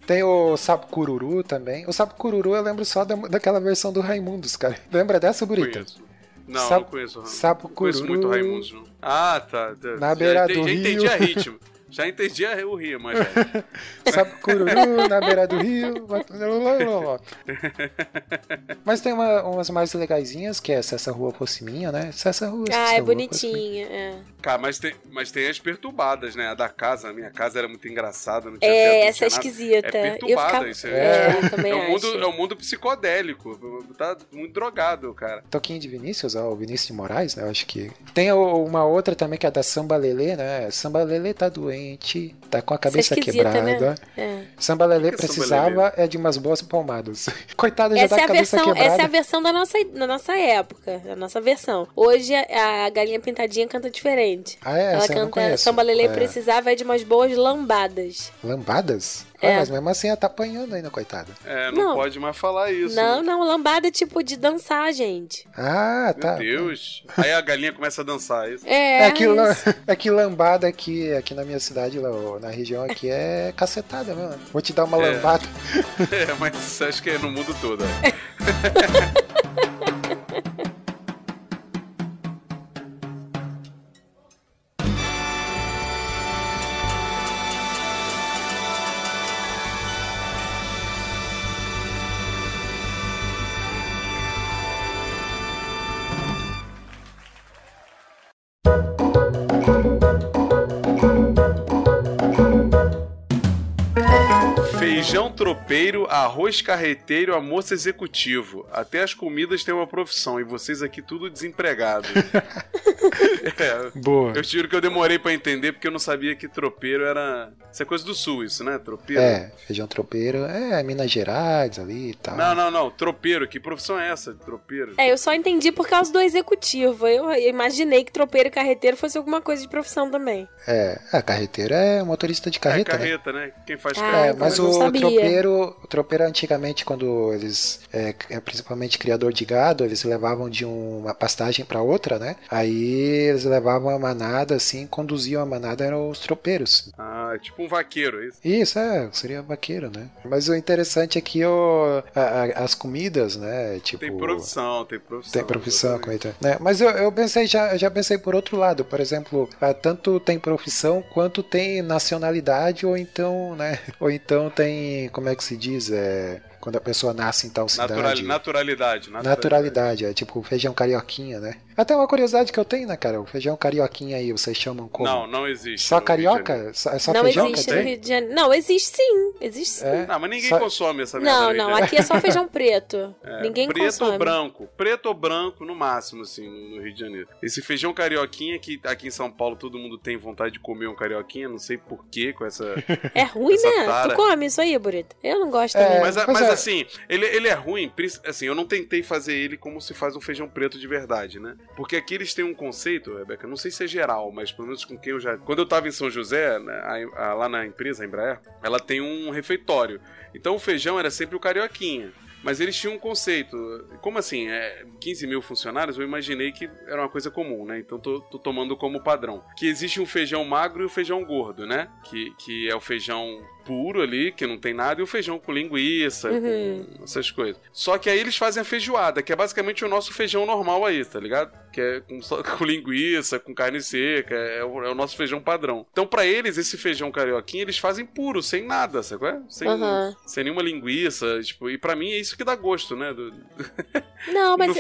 Tem o sapo cururu também. O sapo cururu eu lembro só da, daquela versão do Raimundos, cara. [laughs] Lembra dessa, Burita? Conheço. Não, Sapo- não conheço. Raimundo. sapo Não conheço cururu. muito Raimundos, não. Ah, tá. tá. Na Já beira entendi- do Já entendi rio. a ritmo. Já entendi a- o rio, mas. é. [laughs] Sapo cururu na beira do rio. [laughs] Mas tem uma- umas mais legaisinhas, que é essa rua fosse minha, né? Essa rua, ah, essa é bonitinha. É, Cara, mas tem, mas tem as perturbadas, né? A da casa, a minha casa era muito engraçada. Não tinha é teto, não essa é esquisita. É eu perturbada, ficava... isso é, é- É um, mundo, é um mundo psicodélico. Tá muito drogado, cara. Toquinho de Vinícius, ó, o Vinícius de Moraes, né? Eu acho que. Tem uma outra também que é da Samba Lelê, né? Samba Lelê tá doente, tá com a cabeça esquisita, quebrada. né? É. Samba Lelê é precisava é de umas boas palmadas. [laughs] Coitada, já Essa tá é, a a cabeça versão, quebrada. essa é a versão da nossa, da nossa época, da nossa versão. Hoje a, a Galinha Pintadinha canta diferente. Ah, é? Ela Essa canta. Samba Lelê É. precisava é de umas boas lambadas. Lambadas? É. Ah, mas mesmo assim ela tá apanhando ainda, coitada. É, não, Não. pode mais falar isso. Não, né? não, lambada é tipo de dançar, gente. Ah, Meu tá. Deus. Aí a galinha começa a dançar, é isso? É, É que, isso. [laughs] é que lambada aqui, aqui na minha cidade, lá, na região aqui, é cacetada mesmo. Vou te dar uma É. lambada. [laughs] É, mas acho que é no mundo todo. [laughs] Feijão tropeiro, arroz carreteiro, almoço executivo. Até as comidas têm uma profissão e vocês aqui tudo desempregados. [laughs] é, Boa. eu juro que eu demorei pra entender porque eu não sabia que tropeiro era. Isso é coisa do sul, isso, né? Tropeiro. É, feijão tropeiro, é Minas Gerais ali e tal. Não, não, não. Tropeiro. Que profissão é essa? Tropeiro. É, eu só entendi por causa do executivo. Eu imaginei que tropeiro e carreteiro fosse alguma coisa de profissão também. É, a carreteiro é motorista de carreta, é né? carreta, né? Quem faz Ah, carreta. É, mas eu não o sabia. Tropeiro, o tropeiro antigamente, quando eles, é, é, principalmente criador de gado, eles levavam de uma pastagem para outra, né? Aí eles levavam a manada, assim, conduziam a manada eram os tropeiros. Ah, é tipo um vaqueiro, é isso? Isso, é, seria vaqueiro, né? Mas o interessante é que o, a- a- as comidas, né? Tipo. Tem profissão, tem profissão. Tem profissão, coisa, né? Mas eu, eu pensei, já, já pensei por outro lado, por exemplo, ah, tanto tem profissão quanto tem nacionalidade, ou então, né? [laughs] Ou então tem, como é que se diz? É, quando a pessoa nasce em tal Natural- cidade. naturalidade, naturalidade. Naturalidade, é tipo feijão carioquinha, né? Até uma curiosidade que eu tenho, né, cara? O feijão carioquinha aí, vocês chamam como? Não, não existe. Só carioca? Só, é só não feijão existe no? Rio de Janeiro. Não, existe sim. Existe sim. É? Não, mas ninguém Só- consome essa merda. Não, Rio não, de aqui é só feijão preto. [laughs] É, Ninguém preto consome. ou branco. Preto ou branco, no máximo, assim, no, Rio de Janeiro. Esse feijão carioquinha, que aqui em São Paulo todo mundo tem vontade de comer um carioquinha, não sei porquê, com essa. É ruim, Essa né? tara. Tu come isso aí, Burito? Eu não gosto É. Mas, mas é. assim, ele, ele é ruim, assim, eu não tentei fazer ele como se faz um feijão preto de verdade, né? Porque aqui eles têm um conceito, Rebeca, não sei se é geral, mas pelo menos com quem eu já. Quando eu tava em São José, né, a- a- lá na empresa, a Embraer, ela tem um refeitório. Então o feijão era sempre o carioquinha. Mas eles tinham um conceito. Como assim? É, 15 mil funcionários, eu imaginei que era uma coisa comum, né? Então tô, tô tomando como padrão. Que existe um feijão magro e o feijão gordo, né? Que, que é o feijão puro ali, que não tem nada, e o feijão com linguiça, Uhum. com essas coisas. Só que aí eles fazem a feijoada, que é basicamente o nosso feijão normal aí, tá ligado? Que é com, [laughs] com linguiça, com carne seca, é o, é o nosso feijão padrão. Então, pra eles, esse feijão carioquinha, eles fazem puro, sem nada, sabe? qual é? Sem, Aham. sem nenhuma linguiça, tipo, e pra mim é isso que dá gosto, né? Do- [laughs] Não, mas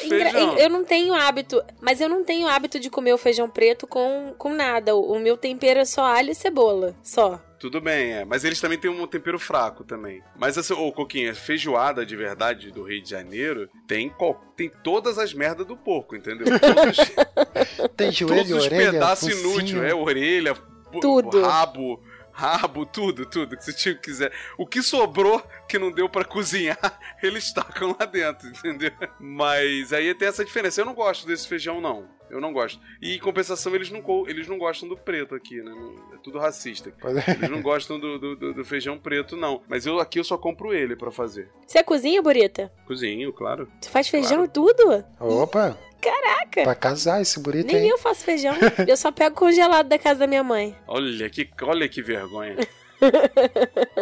eu não tenho hábito. Mas eu não tenho hábito de comer o feijão preto com, com nada. O, o meu tempero é só alho e cebola. Só. Tudo bem, é. Mas eles também têm um tempero fraco também. Mas, assim, ô, Coquinha, feijoada de verdade do Rio de Janeiro tem, tem todas as merdas do porco, entendeu? Todos, [laughs] [laughs] Tem todos joelho, os orelha, pedaços inúteis. É, orelha, Tudo. rabo, rabo, tudo, tudo que você quiser. O que sobrou que não deu pra cozinhar, [laughs] eles tacam lá dentro, entendeu? Mas aí tem essa diferença. Eu não gosto desse feijão, não. Eu não gosto. E em compensação, eles não, co- eles não gostam do preto aqui, né? É tudo racista. Pois é. Eles não gostam do, do, do- do feijão preto, não. Mas eu aqui eu só compro ele pra fazer. Você cozinha, Burita? Cozinho, claro. Você faz feijão e tudo? Opa! Caraca! Pra casar esse bonito Nem aí. eu faço feijão. [laughs] eu só pego congelado da casa da minha mãe. Olha que, olha que vergonha. [laughs]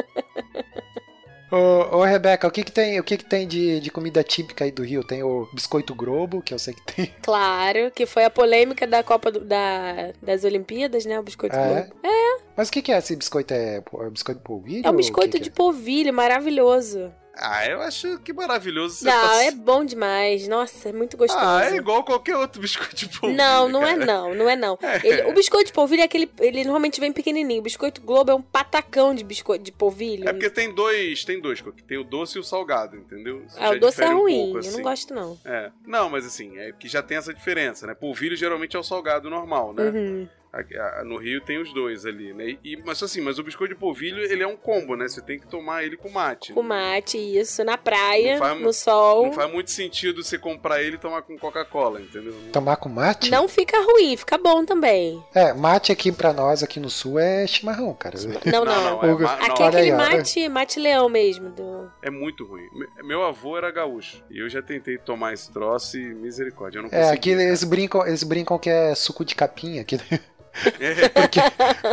Ô, ô, Rebeca, o que que tem, o que que tem de, de comida típica aí do Rio? Tem o biscoito Globo, que eu sei que tem. [laughs] Claro, que foi a polêmica da Copa do- da, das Olimpíadas, né? O biscoito Ah, é? Globo. É, Mas o que que é esse biscoito? É, é biscoito polvilho? é um biscoito que de que polvilho, maravilhoso. Ah, eu acho que maravilhoso você Não, tá... é bom demais. Nossa, é muito gostoso. Ah, é igual qualquer outro biscoito de polvilho, Não, não é não, não é não. [laughs] Ele- o biscoito de polvilho é aquele. Ele normalmente vem pequenininho. O biscoito Globo é um patacão de biscoito de polvilho. É porque tem dois, tem dois, tem o doce e o salgado, entendeu? Isso Ah, o doce é difere um ruim, pouco, eu não assim. gosto não. É. Não, mas assim, é que já tem essa diferença, né? Polvilho geralmente é o salgado normal, né? Uhum. Aqui, No Rio tem os dois ali, né? E, mas assim, mas o biscoito de polvilho, ele é um combo, né? Você tem que tomar ele com mate. Com mate, isso, na praia, faz- no sol. Não faz muito sentido você comprar ele e tomar com Coca-Cola, entendeu? Tomar com mate? Não fica ruim, fica bom também. É, mate aqui pra nós, aqui no sul, é chimarrão, cara. Não, [laughs] não. não, é, não, Aqui é Olha aí, aquele mate, mate leão mesmo. Do... é muito ruim. Me- Meu avô era gaúcho. E eu já tentei tomar esse troço e misericórdia. Eu não É, consegui. aqui eles brincam, eles brincam que é suco de capinha, que, É. [laughs] porque,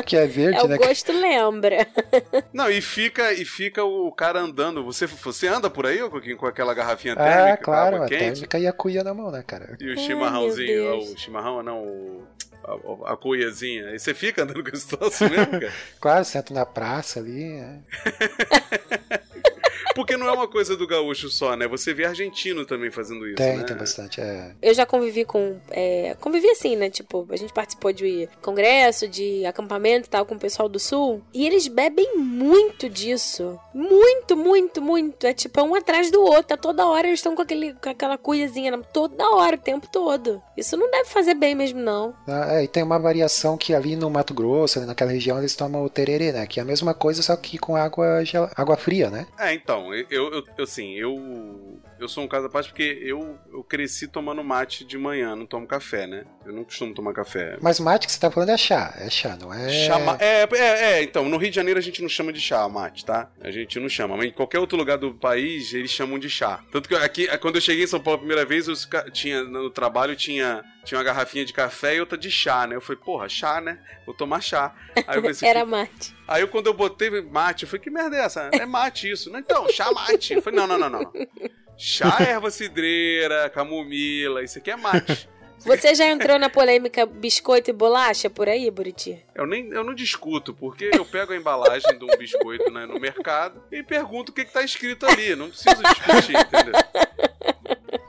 que é verde, É, o né? gosto lembra. [laughs] Não, e fica, e fica o cara andando. Você, você anda por aí, Coquinho, com aquela garrafinha Ah, térmica, com claro, água a quente? térmica e a cuia na mão, né, cara? E o Ai, chimarrãozinho, ó, Deus. o chimarrão não, o, a, a cuiazinha. E você fica andando com esse troço mesmo, cara? [laughs] Claro, sento na praça ali. é. Porque não é uma coisa do gaúcho só, né? Você vê argentino também fazendo isso, Tem, né? tem bastante. É. Eu já convivi com. é, convivi assim, né? Tipo, a gente participou de congresso, de acampamento e tal com o pessoal do sul. E eles bebem muito disso. Muito, muito, muito. É tipo, é um atrás do outro. A toda hora eles estão com, aquele, com aquela cuiazinha. Toda hora, o tempo todo. Isso não deve fazer bem mesmo, não. Ah, é, e tem uma variação que ali no Mato Grosso, ali naquela região, eles tomam o tererê, né? Que é a mesma coisa, só que com água, gel... água fria, né? É, então, eu, eu, eu assim, eu eu sou um caso à parte porque eu, eu cresci tomando mate de manhã, não tomo café, né? Eu não costumo tomar café. Mas mate que você tá falando é chá, é chá, não é. Chama... É, é, é, então, no Rio de Janeiro a gente não chama de chá mate, tá? A gente não chama, mas em qualquer outro lugar do país eles chamam de chá. Tanto que aqui, quando eu cheguei em São Paulo a primeira vez, ca- tinha, no trabalho tinha, tinha uma garrafinha de café e outra de chá, né? Eu falei, porra, chá, né? Vou tomar chá. Aí eu pensei, [laughs] Era mate. Aí eu, quando eu botei mate, eu falei, que merda é essa? É mate isso. Não, então, chá mate. Eu falei, não, não, não, não. Chá erva cidreira, camomila, isso aqui é mate. [laughs] Você já entrou na polêmica biscoito e bolacha por aí, Buriti? Eu, nem, eu não discuto, porque eu pego a embalagem de um biscoito né, no mercado e pergunto o que, que tá escrito ali. Não preciso discutir, entendeu?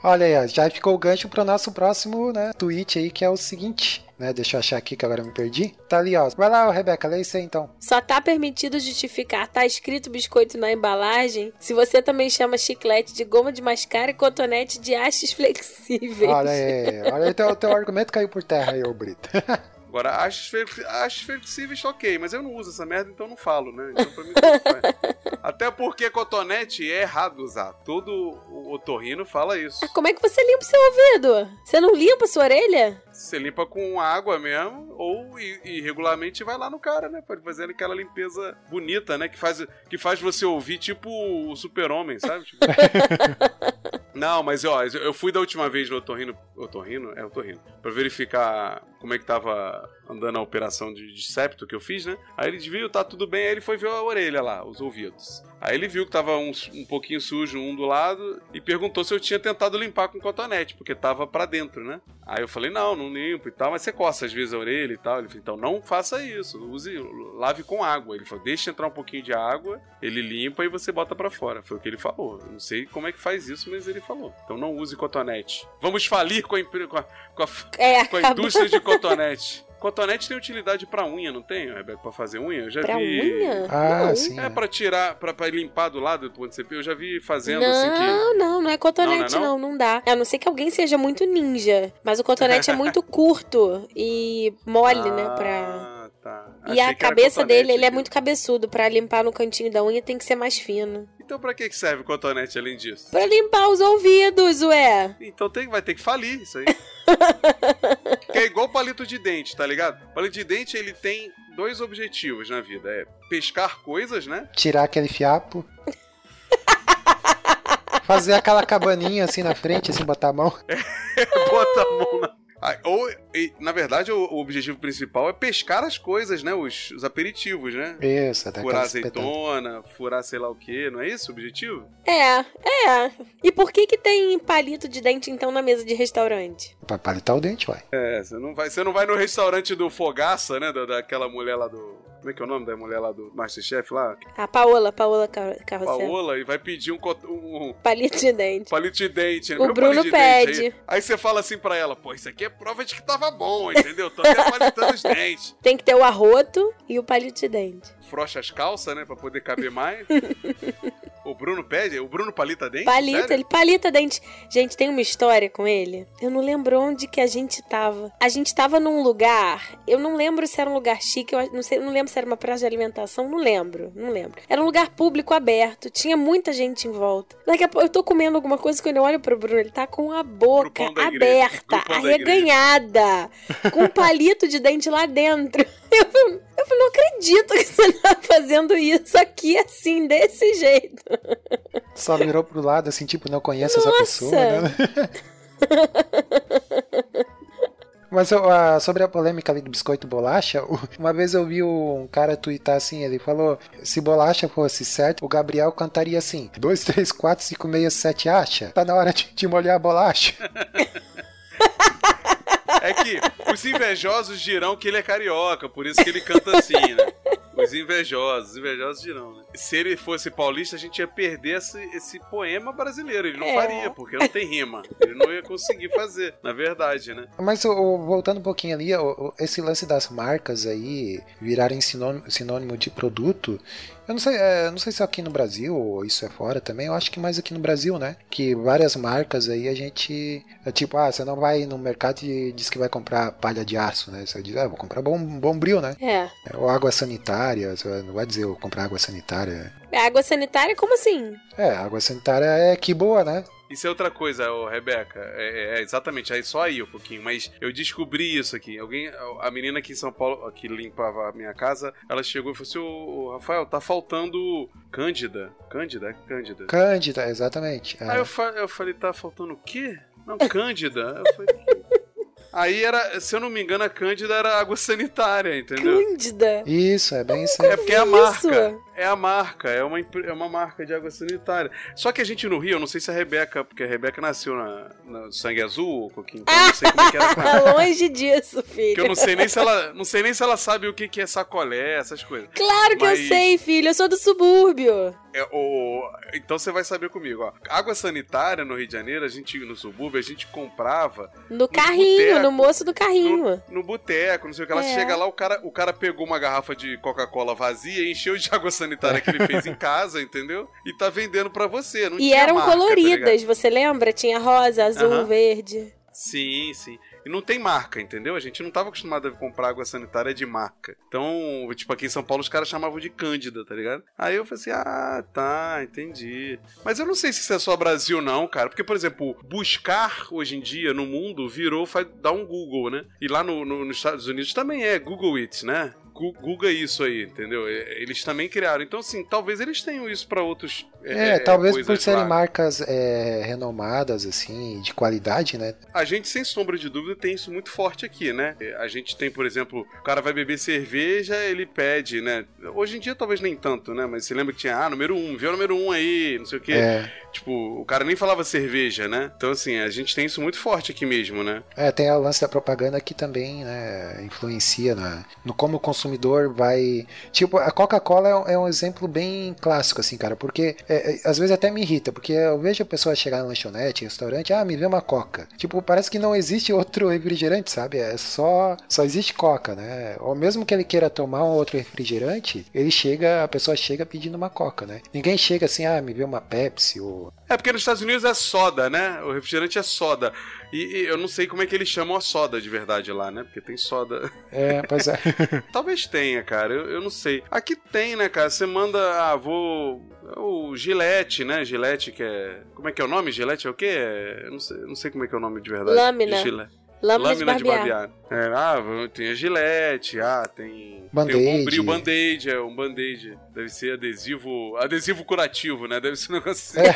Olha aí, ó, já ficou o gancho pro nosso próximo, né, tweet aí, que é o seguinte, né? Deixa eu achar aqui que agora eu me perdi. Tá ali, ó. Vai lá, Rebeca, lê isso aí então. Só tá permitido justificar, tá escrito biscoito na embalagem, se você também chama chiclete de goma de mascar e cotonete de hastes [laughs] flexíveis. Olha aí, olha aí, teu, teu argumento caiu por terra aí, ô Brito. [laughs] Agora, achos flexíveis, ok, mas eu não uso essa merda, então eu não falo, né? Então pra mim faz. [laughs] Até porque cotonete é errado usar. Todo o otorrino fala isso. Como é que você limpa o seu ouvido? Você não limpa a sua orelha? Você limpa com água mesmo, ou e, e regularmente vai lá no cara, né? Pode fazer aquela limpeza bonita, né? Que faz, que faz você ouvir tipo o super-homem, sabe? Tipo- [laughs] Não, mas ó, eu fui da última vez no otorrino. Otorrino? É otorrino. Pra verificar como é que tava andando a operação de, de septo que eu fiz, né? Aí ele viu, tá tudo bem, aí ele foi ver a orelha lá, os ouvidos. Aí ele viu que tava um, um pouquinho sujo um do lado e perguntou se eu tinha tentado limpar com cotonete, porque tava pra dentro, né? Aí eu falei, não, não limpo e tal, mas você coça às vezes a orelha e tal. Ele falou, então não faça isso, use, lave com água. Ele falou, deixa entrar um pouquinho de água, ele limpa e você bota pra fora. Foi o que ele falou. Eu não sei como é que faz isso, mas ele falou. Então não use cotonete. Vamos falir com a, com a, com a, É, com a indústria de cotonete. [laughs] Cotonete tem utilidade pra unha, não tem, Rebeca? Pra fazer unha? Eu já pra vi. unha? Ah, não. sim. É pra tirar, pra, pra limpar do lado do onde você Eu já vi fazendo assim que. Não, não, não é cotonete, Não, não é não, não, dá. A não ser que alguém seja muito ninja. Mas o cotonete é muito [laughs] curto e mole, né? Pra... Ah, tá. E Achei a cabeça dele, ele é muito cabeçudo. Pra limpar no cantinho da unha tem que ser mais fino. Então pra que serve o cotonete além disso? Pra limpar os ouvidos, ué. Então tem, vai ter que falir isso aí. [laughs] que é igual palito de dente, tá ligado? Palito de dente, ele tem dois objetivos na vida. É pescar coisas, né? Tirar aquele fiapo. Fazer aquela cabaninha assim na frente, assim, botar a mão. [laughs] Bota a mão na... Ou, e, na verdade, o, o objetivo principal é pescar as coisas, né? Os, os aperitivos, né? Isso, até Furar espetada. azeitona, furar sei lá o que, não é isso o objetivo? É, é. E por que que tem palito de dente, então, na mesa de restaurante? Pra palitar o dente, uai. É, você não vai, você não vai no restaurante do Fogaça, né? Da, daquela mulher lá do. Como é que é o nome da mulher lá do Masterchef lá? A Paola, Paola Car Carrossel. Paola, e vai pedir um, cot- um Palito de dente. palito de dente. O Bruno de pede. Aí, aí você fala assim pra ela, pô, isso aqui é prova de que tava bom, entendeu? Tô até palitando os dentes. Tem que ter o arroto e o palito de dente. Frocha as calças, né? Pra poder caber mais. [laughs] o Bruno pede? O Bruno palita dente? Palita, Sério? ele palita dente. Gente, tem uma história com ele. Eu não lembro onde que a gente tava. A gente tava num lugar, eu não lembro se era um lugar chique, eu não sei, não lembro se era uma praça de alimentação, não lembro, não lembro. Era um lugar público aberto, tinha muita gente em volta. Daqui a pouco eu tô comendo alguma coisa quando eu olho pro Bruno, ele tá com a boca aberta, arreganhada, com um palito de dente lá dentro. [laughs] Eu, eu não acredito que você tá fazendo isso aqui assim, desse jeito. Só virou pro lado, assim, tipo, não conhece essa pessoa, né? [laughs] Mas eu, sobre a polêmica ali do biscoito e bolacha, uma vez eu vi um cara twittar assim, ele falou, se bolacha fosse certo, o Gabriel cantaria assim, 2, 3, 4, 5, 6, 7, acha? Tá na hora de, de molhar a bolacha. [laughs] É que os invejosos dirão que ele é carioca, por isso que ele canta assim, né? [laughs] Os invejosos, os invejosos dirão, né? Se ele fosse paulista, a gente ia perder esse, esse poema brasileiro. Ele não É. faria, porque não tem rima. Ele não ia conseguir fazer, na verdade, né? Mas voltando um pouquinho ali, esse lance das marcas aí virarem sinônimo, sinônimo de produto, eu não sei, é, eu não sei se é aqui no Brasil ou isso é fora também, eu acho que mais aqui no Brasil, né? Que várias marcas aí a gente. É tipo, ah, você não vai no mercado e diz que vai comprar palha de aço, né? Você diz, ah, vou comprar bom, bombril, né? É. Ou água sanitária, você não vai dizer eu comprar água sanitária. É água sanitária, como assim? É, água sanitária é que boa, né? Isso é outra coisa, ô, Rebeca. É, é, exatamente, aí só aí um pouquinho. Mas eu descobri isso aqui. Alguém, a menina aqui em São Paulo, que limpava a minha casa, ela chegou e falou assim: Ô, Rafael, tá faltando Cândida. Cândida? É Cândida. Cândida, exatamente. É. Aí eu, fa eu falei: tá faltando o quê? Não, Cândida. Eu falei: Aí era, se eu não me engano, a Cândida era água sanitária, entendeu? Cândida. Isso, é bem isso. É porque é a marca. É a marca, é uma, é uma marca de água sanitária. Só que a gente no Rio, eu não sei se a Rebeca, porque a Rebeca nasceu na, na Sangue Azul, Coquinho, então eu não sei como é que era [laughs] ela. Tá longe disso, filho. Que eu não sei nem se ela. Não sei nem se ela sabe o que, que é sacolé, essas coisas. Claro que Mas- eu sei, filho. Eu sou do subúrbio. É, então você vai saber comigo, ó. Água sanitária no Rio de Janeiro, a gente, no subúrbio, a gente comprava No carrinho, boteco. no moço do carrinho. no, no boteco, não sei o que. Ela É. chega lá, o cara, o cara pegou uma garrafa de Coca-Cola vazia e encheu de água sanitária que ele fez em [laughs] casa, entendeu? E tá vendendo pra você. Não E eram marca, tá coloridas, ligado? você lembra? Tinha rosa, azul, verde. sim, sim. E não tem marca, entendeu? A gente não tava acostumado a comprar água sanitária de marca. Então, tipo, aqui em São Paulo os caras chamavam de Cândida, tá ligado? Aí eu falei assim, ah, tá, entendi. Mas eu não sei se isso é só Brasil, não, cara. Porque, por exemplo, buscar hoje em dia no mundo virou, faz, dá um Google, né? E lá no- no- nos Estados Unidos também é Google It, né? Gu- Google isso aí, entendeu? É, Eles também criaram. Então, assim, talvez eles tenham isso pra outros. É, talvez por serem lá. marcas é, renomadas, assim, de qualidade, né? A gente, sem sombra de dúvida, tem isso muito forte aqui, né? A gente tem, por exemplo, o cara vai beber cerveja, ele pede, né? Hoje em dia talvez nem tanto, né? Mas você lembra que tinha, ah, número um, vê o número um aí, não sei o quê. É, Tipo, o cara nem falava cerveja, né? Então, assim, a gente tem isso muito forte aqui mesmo, né? é, tem o lance da propaganda que também né, influencia na, no como o consumidor vai. Tipo, a Coca-Cola é, é um exemplo bem clássico, assim, cara, porque é, é, às vezes até me irrita, porque eu vejo a pessoa chegar na lanchonete, restaurante, ah, me vê uma Coca. Tipo, parece que não existe [laughs] outro refrigerante, sabe? É só, só existe Coca, né? Ou mesmo que ele queira tomar um outro refrigerante, ele chega, a pessoa chega pedindo uma Coca, né? Ninguém chega assim, ah, me vê uma Pepsi ou É porque nos Estados Unidos é soda, né? O refrigerante é soda. E, e eu não sei como é que eles chamam a soda de verdade lá, né? Porque tem soda. É, pois é. [laughs] Talvez tenha, cara. Eu, eu não sei. Aqui tem, né, cara? Você manda, ah, vou. O Gillette, né? Gillette, que é. Como é que é o nome? Gillette é o quê? É... Eu não sei, eu não sei como é que é o nome de verdade. Lâmina. De Gillette. Lâmina, Lâmina de barbear. É, ah, tem a Gillette, ah, tem. Band-Aid. Tem o Bombril Band-Aid, é um Band-Aid. Deve ser adesivo. Adesivo curativo, né? Deve ser um negócio assim.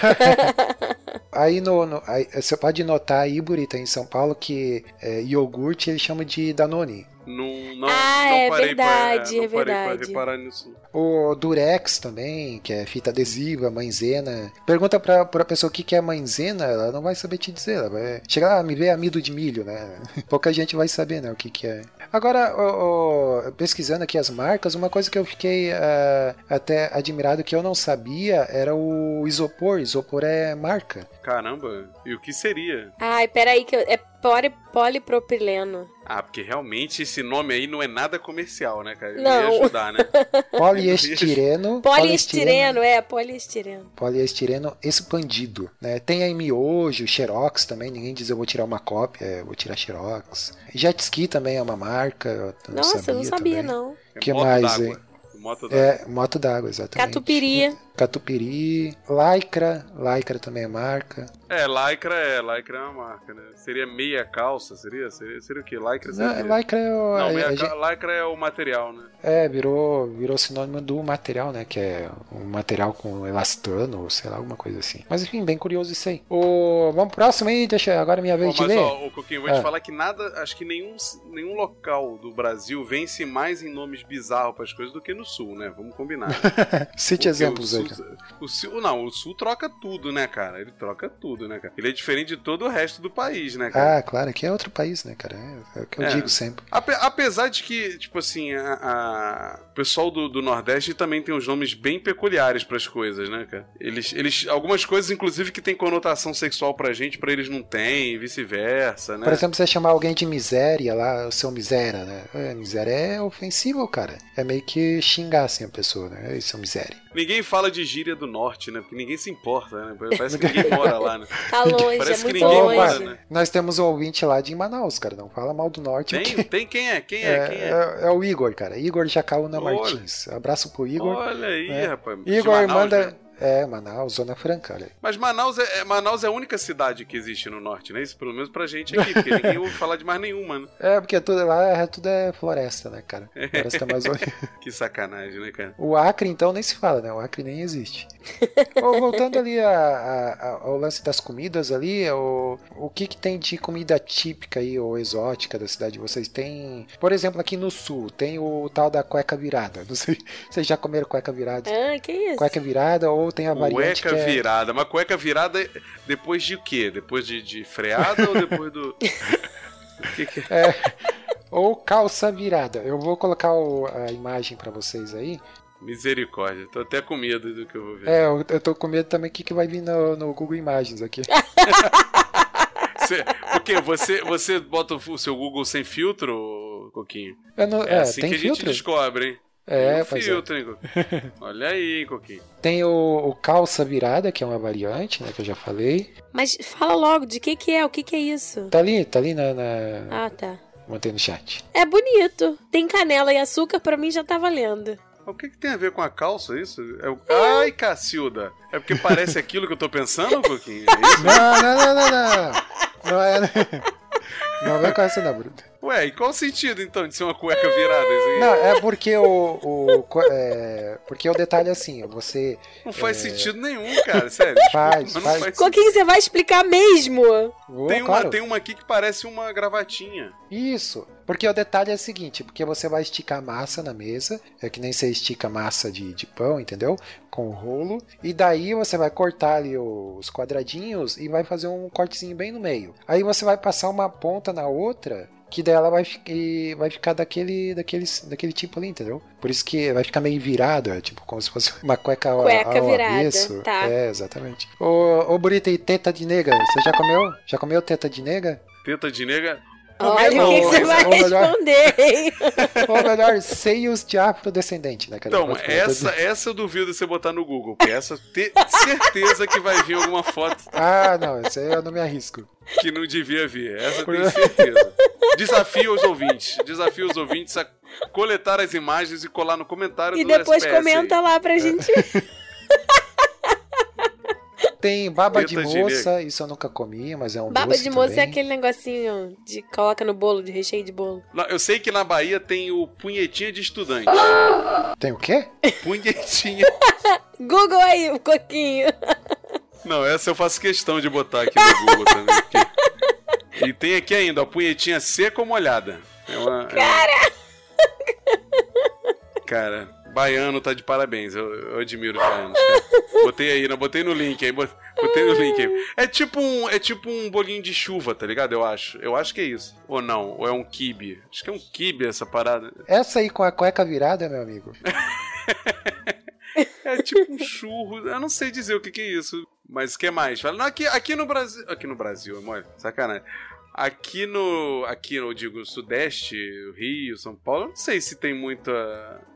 Aí, no, no- aí você pode notar aí, Burita, em São Paulo, que é, iogurte eles chamam de Danone. Não, não, Ah, não é parei verdade, pra, não é verdade. pra reparar nisso. O Durex também, que é fita adesiva, maisena. Pergunta pra, pra pessoa o que, que é maisena, ela não vai saber te dizer. Ela vai chegar lá, me vê amido de milho, né? [laughs] Pouca gente vai saber, né, o que, que é. Agora, o- o- pesquisando aqui as marcas, uma coisa que eu fiquei ah, até admirado que eu não sabia era o isopor. Isopor é marca. Caramba, e o que seria? Ai, peraí, que eu- é poli, polipropileno. Ah, porque realmente esse nome aí não é nada comercial, né, cara? Ele Não. ia ajudar, né? [laughs] Poliestireno. Poliestireno, é, poliestireno. poliestireno expandido, né? Tem aí miojo, xerox também, ninguém diz eu vou tirar uma cópia, eu vou tirar xerox. Jet ski também é uma marca, eu não Nossa, sabia eu não sabia, também. não. É Que mais, hein? Moto d'água. É, moto d'água, exatamente. Catupiry. Catupiry, Lycra, Lycra também é marca. É, Lycra é, Lycra é uma marca, né? Seria meia calça, seria? Seria, seria o quê? Lycra seria o? Não, Lycra é, o- Não, a- meia gente- Lycra é o material, né? é, virou, virou sinônimo do material, né? Que é um material com elastano, ou sei lá, alguma coisa assim. Mas enfim, bem curioso isso aí. O, vamos pro próximo aí, deixa agora é minha Pô, vez de mas ler. ó, o Coquinho, vou te Ah. falar que nada, acho que nenhum, nenhum local do Brasil vence mais em nomes bizarros para as coisas do que no Sul, né? Vamos combinar. [laughs] Cite Porque exemplos o aí. Sul, o Sul, não, o Sul troca tudo, né, cara? Ele troca tudo, né, cara? Ele é diferente de todo o resto do país, né, cara? Ah, claro, aqui é outro país, né, cara? É, é o que eu É. digo sempre. Ape- apesar de que, tipo assim, a, a- o pessoal do, do Nordeste também tem uns nomes bem peculiares pras coisas, né, cara? Eles, eles, algumas coisas, inclusive, que tem conotação sexual pra gente, pra eles não tem, e vice-versa, né? Por exemplo, você chamar alguém de miséria lá, o seu miséria, né? É, miséria é ofensivo, cara. É meio que xingar assim a pessoa, né? Ei, seu miséria. Ninguém fala de gíria do Norte, né? Porque ninguém se importa, né? [laughs] Parece que ninguém mora lá, né? Tá longe, Parece é que muito ninguém longe. mora, né? Nós temos um ouvinte lá de Manaus, cara. Não fala mal do norte. Tem, porque- tem quem é? Quem é? Quem é? é, é o Igor, cara. Igor Jacaúna Olha. Martins. Abraço pro Igor. Olha aí, É. rapaz. De Igor Manaus, manda. né? É, Manaus, Zona Franca, olha aí. Mas Manaus é, é- Manaus é a única cidade que existe no norte, né? Isso pelo menos pra gente aqui, porque ninguém ouve falar de mais nenhuma, né? É, porque tudo lá é, tudo é floresta, né, cara? [laughs] Floresta amazônica. Que sacanagem, né, cara? O Acre, então, nem se fala, né? O Acre nem existe. Ô, voltando ali a- a- a- ao lance das comidas ali, o, o que que tem de comida típica aí, ou exótica da cidade de vocês? Tem, por exemplo, aqui no sul, tem o tal da cueca virada. Não sei, [laughs] vocês já comeram cueca virada? Ah, que isso? Cueca virada ou tem a variante Cueca que é... virada. Mas cueca virada é depois de o quê? Depois de, de freada ou depois do. [laughs] O que que é? Ou calça virada. Eu vou colocar o- a imagem pra vocês aí. Misericórdia. Tô até com medo do que eu vou ver. É, eu, eu tô com medo também o que, que vai vir no, no Google Imagens aqui. [laughs] Você, porque você, você bota o seu Google sem filtro, Coquinho? Eu não- É, é, assim tem que a gente descobre, hein? É, um é. filtro, hein, [laughs] Coquinho? Olha aí, Coquinho. Tem o, o calça virada, que é uma variante, né, que eu já falei. Mas fala logo, de que que é? O que que é isso? Tá ali, tá ali na, na... Ah, tá. mantém no chat. É bonito. Tem canela e açúcar, pra mim já tá valendo. O que, que tem a ver com a calça, isso? É o... Ai, Cacilda! É porque parece aquilo que eu tô pensando, Coquinho? É? Não, não, não, não, não. Não é. Não vem com essa não, Bruno. Ué, e qual o sentido, então, de ser uma cueca virada? Aí? Não, é porque o. o é, porque o detalhe é assim, você. Não faz É. sentido nenhum, cara, sério. [laughs] Faz, Mas não faz. faz Coquinho, você vai explicar mesmo? Vou, Tem uma, claro. tem uma aqui que parece uma gravatinha. Isso. Porque o detalhe é o seguinte, porque você vai esticar massa na mesa, é que nem você estica massa de, de pão, entendeu? Com o rolo, e daí você vai cortar ali os quadradinhos e vai fazer um cortezinho bem no meio. Aí você vai passar uma ponta na outra, que dela vai, vai ficar daquele, daquele, daquele tipo ali, entendeu? Por isso que vai ficar meio virado, é tipo como se fosse [laughs] uma cueca ao, Cueca ao virada, avesso. tá. É, exatamente. Ô, ô Burita, e teta de nega, você já comeu? Já comeu teta de nega? Teta de nega. Olha o que, você vai responder, hein? [laughs] Ou melhor, seios de afrodescendente, né? cara? Então, essa, essa eu duvido você botar no Google, porque essa te- certeza que vai vir alguma foto Ah, não, esse aí eu não me arrisco. que não devia vir. Essa eu tenho certeza. Desafio os ouvintes. Desafio os ouvintes a coletar as imagens e colar no comentário E do depois SPS aí. comenta lá pra gente. [laughs] Tem baba de de moça, isso eu nunca comi, mas é um Baba doce de moça é também. aquele negocinho de coloca no bolo, de recheio de bolo. Eu sei que na Bahia tem o punhetinha de estudante. Tem o quê? Punhetinha. [laughs] Google aí, o coquinho. Não, essa eu faço questão de botar aqui no Google também. porque- E tem aqui ainda, a punhetinha seca ou molhada. É uma, Cara! Cara, baiano tá de parabéns. Eu, eu admiro os baianos. Cara. Botei aí, não, botei no link aí. bot- Botei no link aí. É tipo um, é tipo um bolinho de chuva, tá ligado? Eu acho. Eu acho que é isso. Ou não, ou é um kibe. Acho que é um kibe essa parada. Essa aí com a cueca virada, meu amigo. [laughs] É tipo um churro. Eu não sei dizer o que, que é isso. Mas o que mais? Fala, aqui, aqui no Brasil. Aqui no Brasil, amor. Sacanagem. Aqui no. Aqui no, eu digo, Sudeste, Rio, São Paulo, eu não sei se tem muita.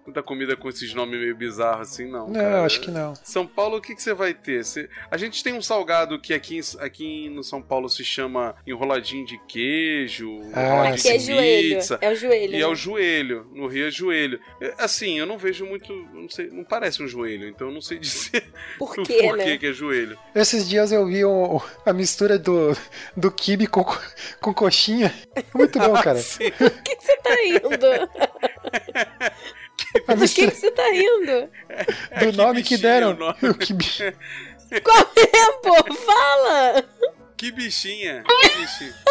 Muita comida com esses nomes meio bizarros assim, não. Não, cara. acho que não. São Paulo, o que, que você vai ter? Você- A gente tem um salgado que aqui, aqui no São Paulo se chama enroladinho de queijo, Ah, enroladinho. Que é de joelho. pizza. É o joelho. E é o joelho. No Rio é joelho. É, Assim, eu não vejo muito. Não sei, não parece um joelho, então eu não sei [laughs] dizer Por o quê, porquê né? que é joelho. Esses dias eu vi um- a mistura do, do kibe com, co- com coxinha. Muito bom, [laughs] cara. Por que, você tá rindo? [laughs] [laughs] Do que, que você tá rindo? do nome que deram. nome. [laughs] O kibe. Qual é, pô? Fala! Que bichinha. Que bichinho. [laughs]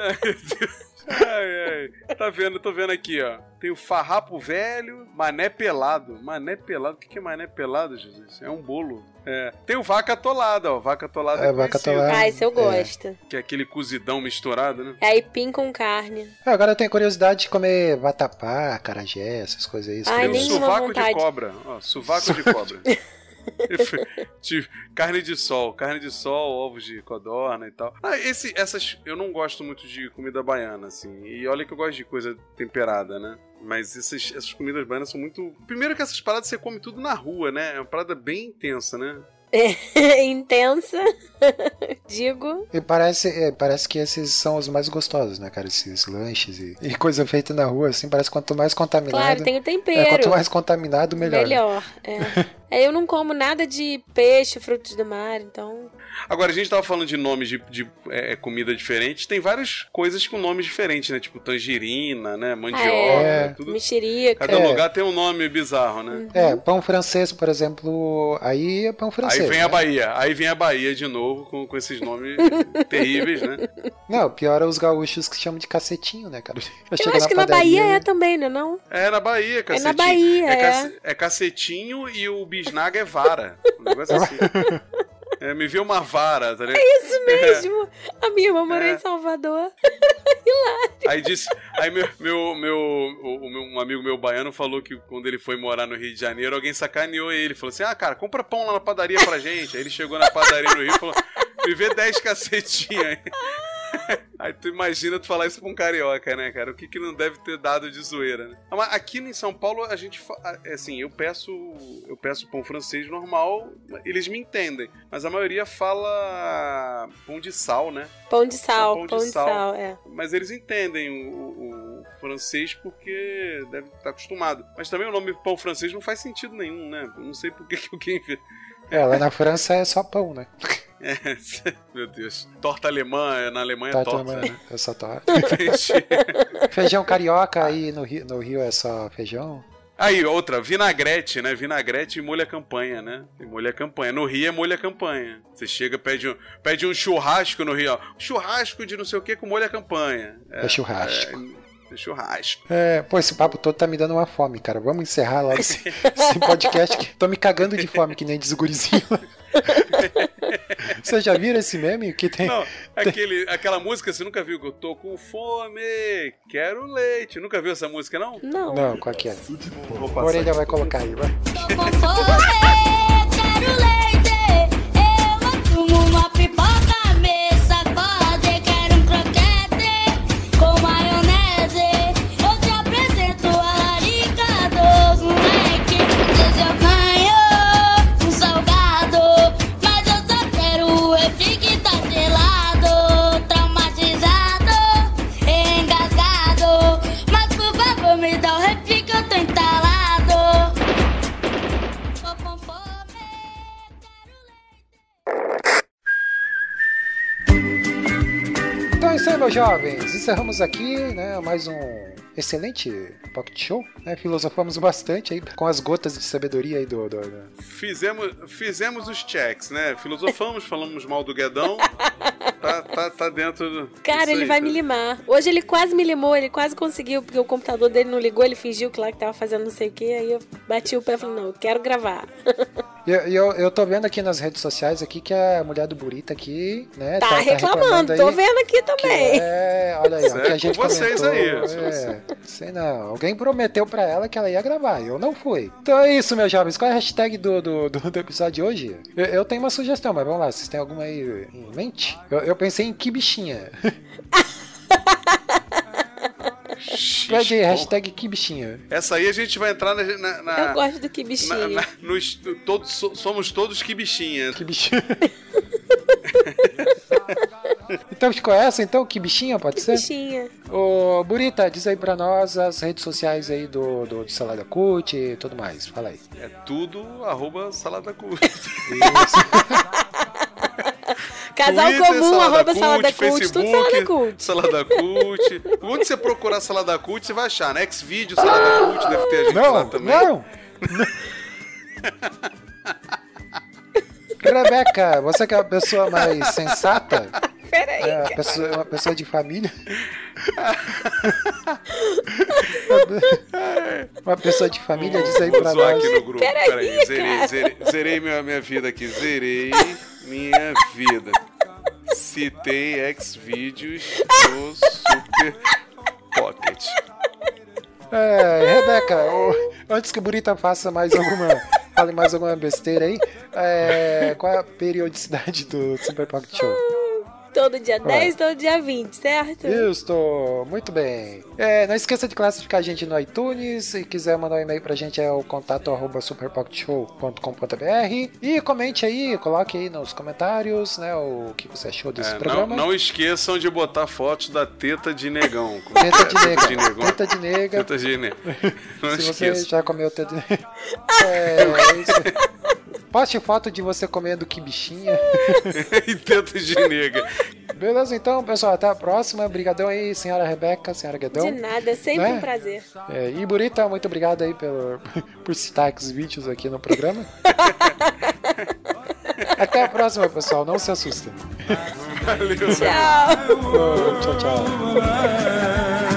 Ai, meu Deus. Ai, ai. Tá vendo? Tô vendo aqui, ó. Tem o farrapo velho, mané pelado. Mané pelado? O que que é mané pelado, Jesus? É um bolo. É. Tem o vaca atolada, ó. Vaca atolada É, é, vaca atolada. Ah, esse eu É. gosto. Que é aquele cozidão misturado, né? É aipim com carne. Ah, Agora eu tenho curiosidade de comer vatapá, carajé, essas coisas aí. Ai, Tem o sovaco vontade. de cobra. Ó, sovaco de [laughs] cobra. De- [laughs] carne de sol, carne de sol, ovos de codorna e tal. Ah, esse, essas. Eu não gosto muito de comida baiana, assim. E olha que eu gosto de coisa temperada, né? Mas essas, essas comidas baianas são muito. Primeiro que essas paradas você come tudo na rua, né? É uma parada bem intensa, né? [laughs] Intensa. [laughs] Digo. E parece, é, parece que esses são os mais gostosos, né, cara? Esses lanches e, e coisa feita na rua, assim, parece que quanto mais contaminado. Claro, tem o é, tempero. quanto mais contaminado, melhor. né? Melhor. É. Aí eu não como nada de peixe, frutos do mar, então. Agora, a gente tava falando de nomes de, de é, comida diferentes. Tem várias coisas com nomes diferentes, né? Tipo tangerina, né? Mandioca, é. tudo. Mexerica. Cada É. lugar tem um nome bizarro, né? É, pão francês, por exemplo, aí é pão francês. Aí vem a né? Bahia. Aí vem a Bahia de novo com, com esses nomes [laughs] terríveis, né? Não, pior é os gaúchos que chamam de cacetinho, né, cara? [laughs] Eu chego acho que na padaria- Bahia é também, né? Não? É na Bahia, cacetinho. Bahia, é. cace- é cacetinho e o bisnaga é vara. Um negócio assim. É, me vê uma vara, tá ligado? Isso mesmo. A minha irmã morou É. em Salvador. [laughs] Aí disse. Aí meu, meu, meu, o- o meu- um amigo meu baiano falou que quando ele foi morar no Rio de Janeiro, alguém sacaneou ele. Falou assim: Ah, cara, compra pão lá na padaria pra gente. Aí ele chegou na padaria no Rio e falou: Me vê 10 cacetinhos [laughs] aí. Tu imagina tu falar isso pra um carioca, né, cara? O que, que não deve ter dado de zoeira, né? Mas aqui em São Paulo, a gente. fa- é Assim, eu peço. Eu peço pão francês normal, eles me entendem. Mas a maioria fala pão de sal, né? Pão de sal, Pão pão de de, sal. sal. é. Mas eles entendem o, o- o francês porque deve estar acostumado. Mas também o nome pão francês não faz sentido nenhum, né? Eu não sei por que que alguém. É, lá na França é só pão, né? [laughs] É, [laughs] meu Deus. Torta alemã, na Alemanha é Tá, torta, também, né? é só torta. [laughs] [laughs] Feijão carioca aí no Rio, no Rio é só feijão? Aí, outra, vinagrete, né? Vinagrete e molho à campanha, né? E molho à campanha. No Rio é molho à campanha. Você chega, pede um, pede um churrasco no Rio, ó. Churrasco de não sei o que com molho à campanha. É churrasco. É, é churrasco. É, pô, esse papo todo tá me dando uma fome, cara. Vamos encerrar logo esse, [laughs] esse podcast que tô me cagando de fome, que nem diz o gurizinho. Vocês já viram esse meme que tem? Não, aquele, aquela música você nunca viu que eu tô com fome, quero leite. Nunca viu essa música, não? Não. Não, qual que é? Vou A orelha vai colocar aí, vai. Tô com fome, quero leite. Eu assumo uma Encerramos aqui, né, mais um excelente Pocket Show. Né? Filosofamos bastante aí com as gotas de sabedoria aí do... do- do- Fizemos, fizemos os checks, né? Filosofamos, falamos mal do Guedão. [laughs] Tá, tá, tá dentro do. Cara, ele aí, vai tá- me limar. Hoje ele quase me limou, ele quase conseguiu, porque o computador dele não ligou, ele fingiu que lá que tava fazendo não sei o que, aí eu bati o pé e falei, não, eu quero gravar. E eu, eu, eu tô vendo aqui nas redes sociais aqui que a mulher do Burita aqui, né, Tá, reclamando, aí tô vendo aqui que também. É, olha aí, ó, que é a gente com vocês comentou, aí, É, sei não. Alguém prometeu pra ela que ela ia gravar, eu não fui. Então é isso, meus jovens. Qual é a hashtag do, do, do, do episódio de hoje? Eu, eu tenho uma sugestão, mas vamos lá, vocês têm alguma aí em mente? Eu, eu pensei em que bichinha. Pede aí, hashtag que bichinha. Essa aí a gente vai entrar na. na, na- Eu gosto do que na- bichinho. na- nos- todos, so- somos todos que bichinha. Que bichinha. [laughs] então te conhecem, então? Que bichinha, pode ser? Bichinha. Ô, Burita, diz aí pra nós as redes sociais aí do, do, do Salada Cut e tudo mais. Fala aí. É tudo arroba salada cult. [laughs] [laughs] Casal Twitter, comum, arroba Cult, salada cult, tudo salada cult. Salada Cult. Onde você procurar Salada Cult, você vai achar, né? Xvideo, Salada Cult, deve ter a gente lá Não, também. não! [laughs] Rebeca, você que é uma pessoa mais sensata, Peraí. é, uma, pessoa, uma pessoa de família. [laughs] uma pessoa de família, diz aí pra nós. aqui no grupo. Peraí, Peraí, zerei, cara. zerei, zerei minha, minha vida aqui. Zerei minha vida. Citei Xvideos do Super Pocket. É, Rebeca, antes que o Burita faça mais alguma. Fale mais alguma besteira aí. é, qual é a periodicidade do Super Pocket Show? Todo dia 10, todo dia 20, certo? Isso, muito bem. É, não esqueça de classificar a gente no iTunes. Se quiser mandar um e-mail pra gente é o contato arroba superpocketshow.com.br e comente aí, coloque aí nos comentários, né, o que você achou desse É, não, programa. não esqueçam de botar fotos da teta de negão. [laughs] Teta é? de nega, de negão. teta de nega. Teta de negão. [laughs] Não Se você já comeu teta de nega. [laughs] É, é isso. Poste foto de você comendo que bichinha. [laughs] e tenta de nega. Beleza, então, pessoal, até a próxima. Obrigadão aí, senhora Rebeca, senhora Guedão. De nada, é sempre Né? um prazer. É, e Burita, muito obrigado aí pelo, [laughs] por citar os vídeos aqui no programa. [laughs] Até a próxima, pessoal. Não se assustem. Valeu. Tchau. Tchau, tchau.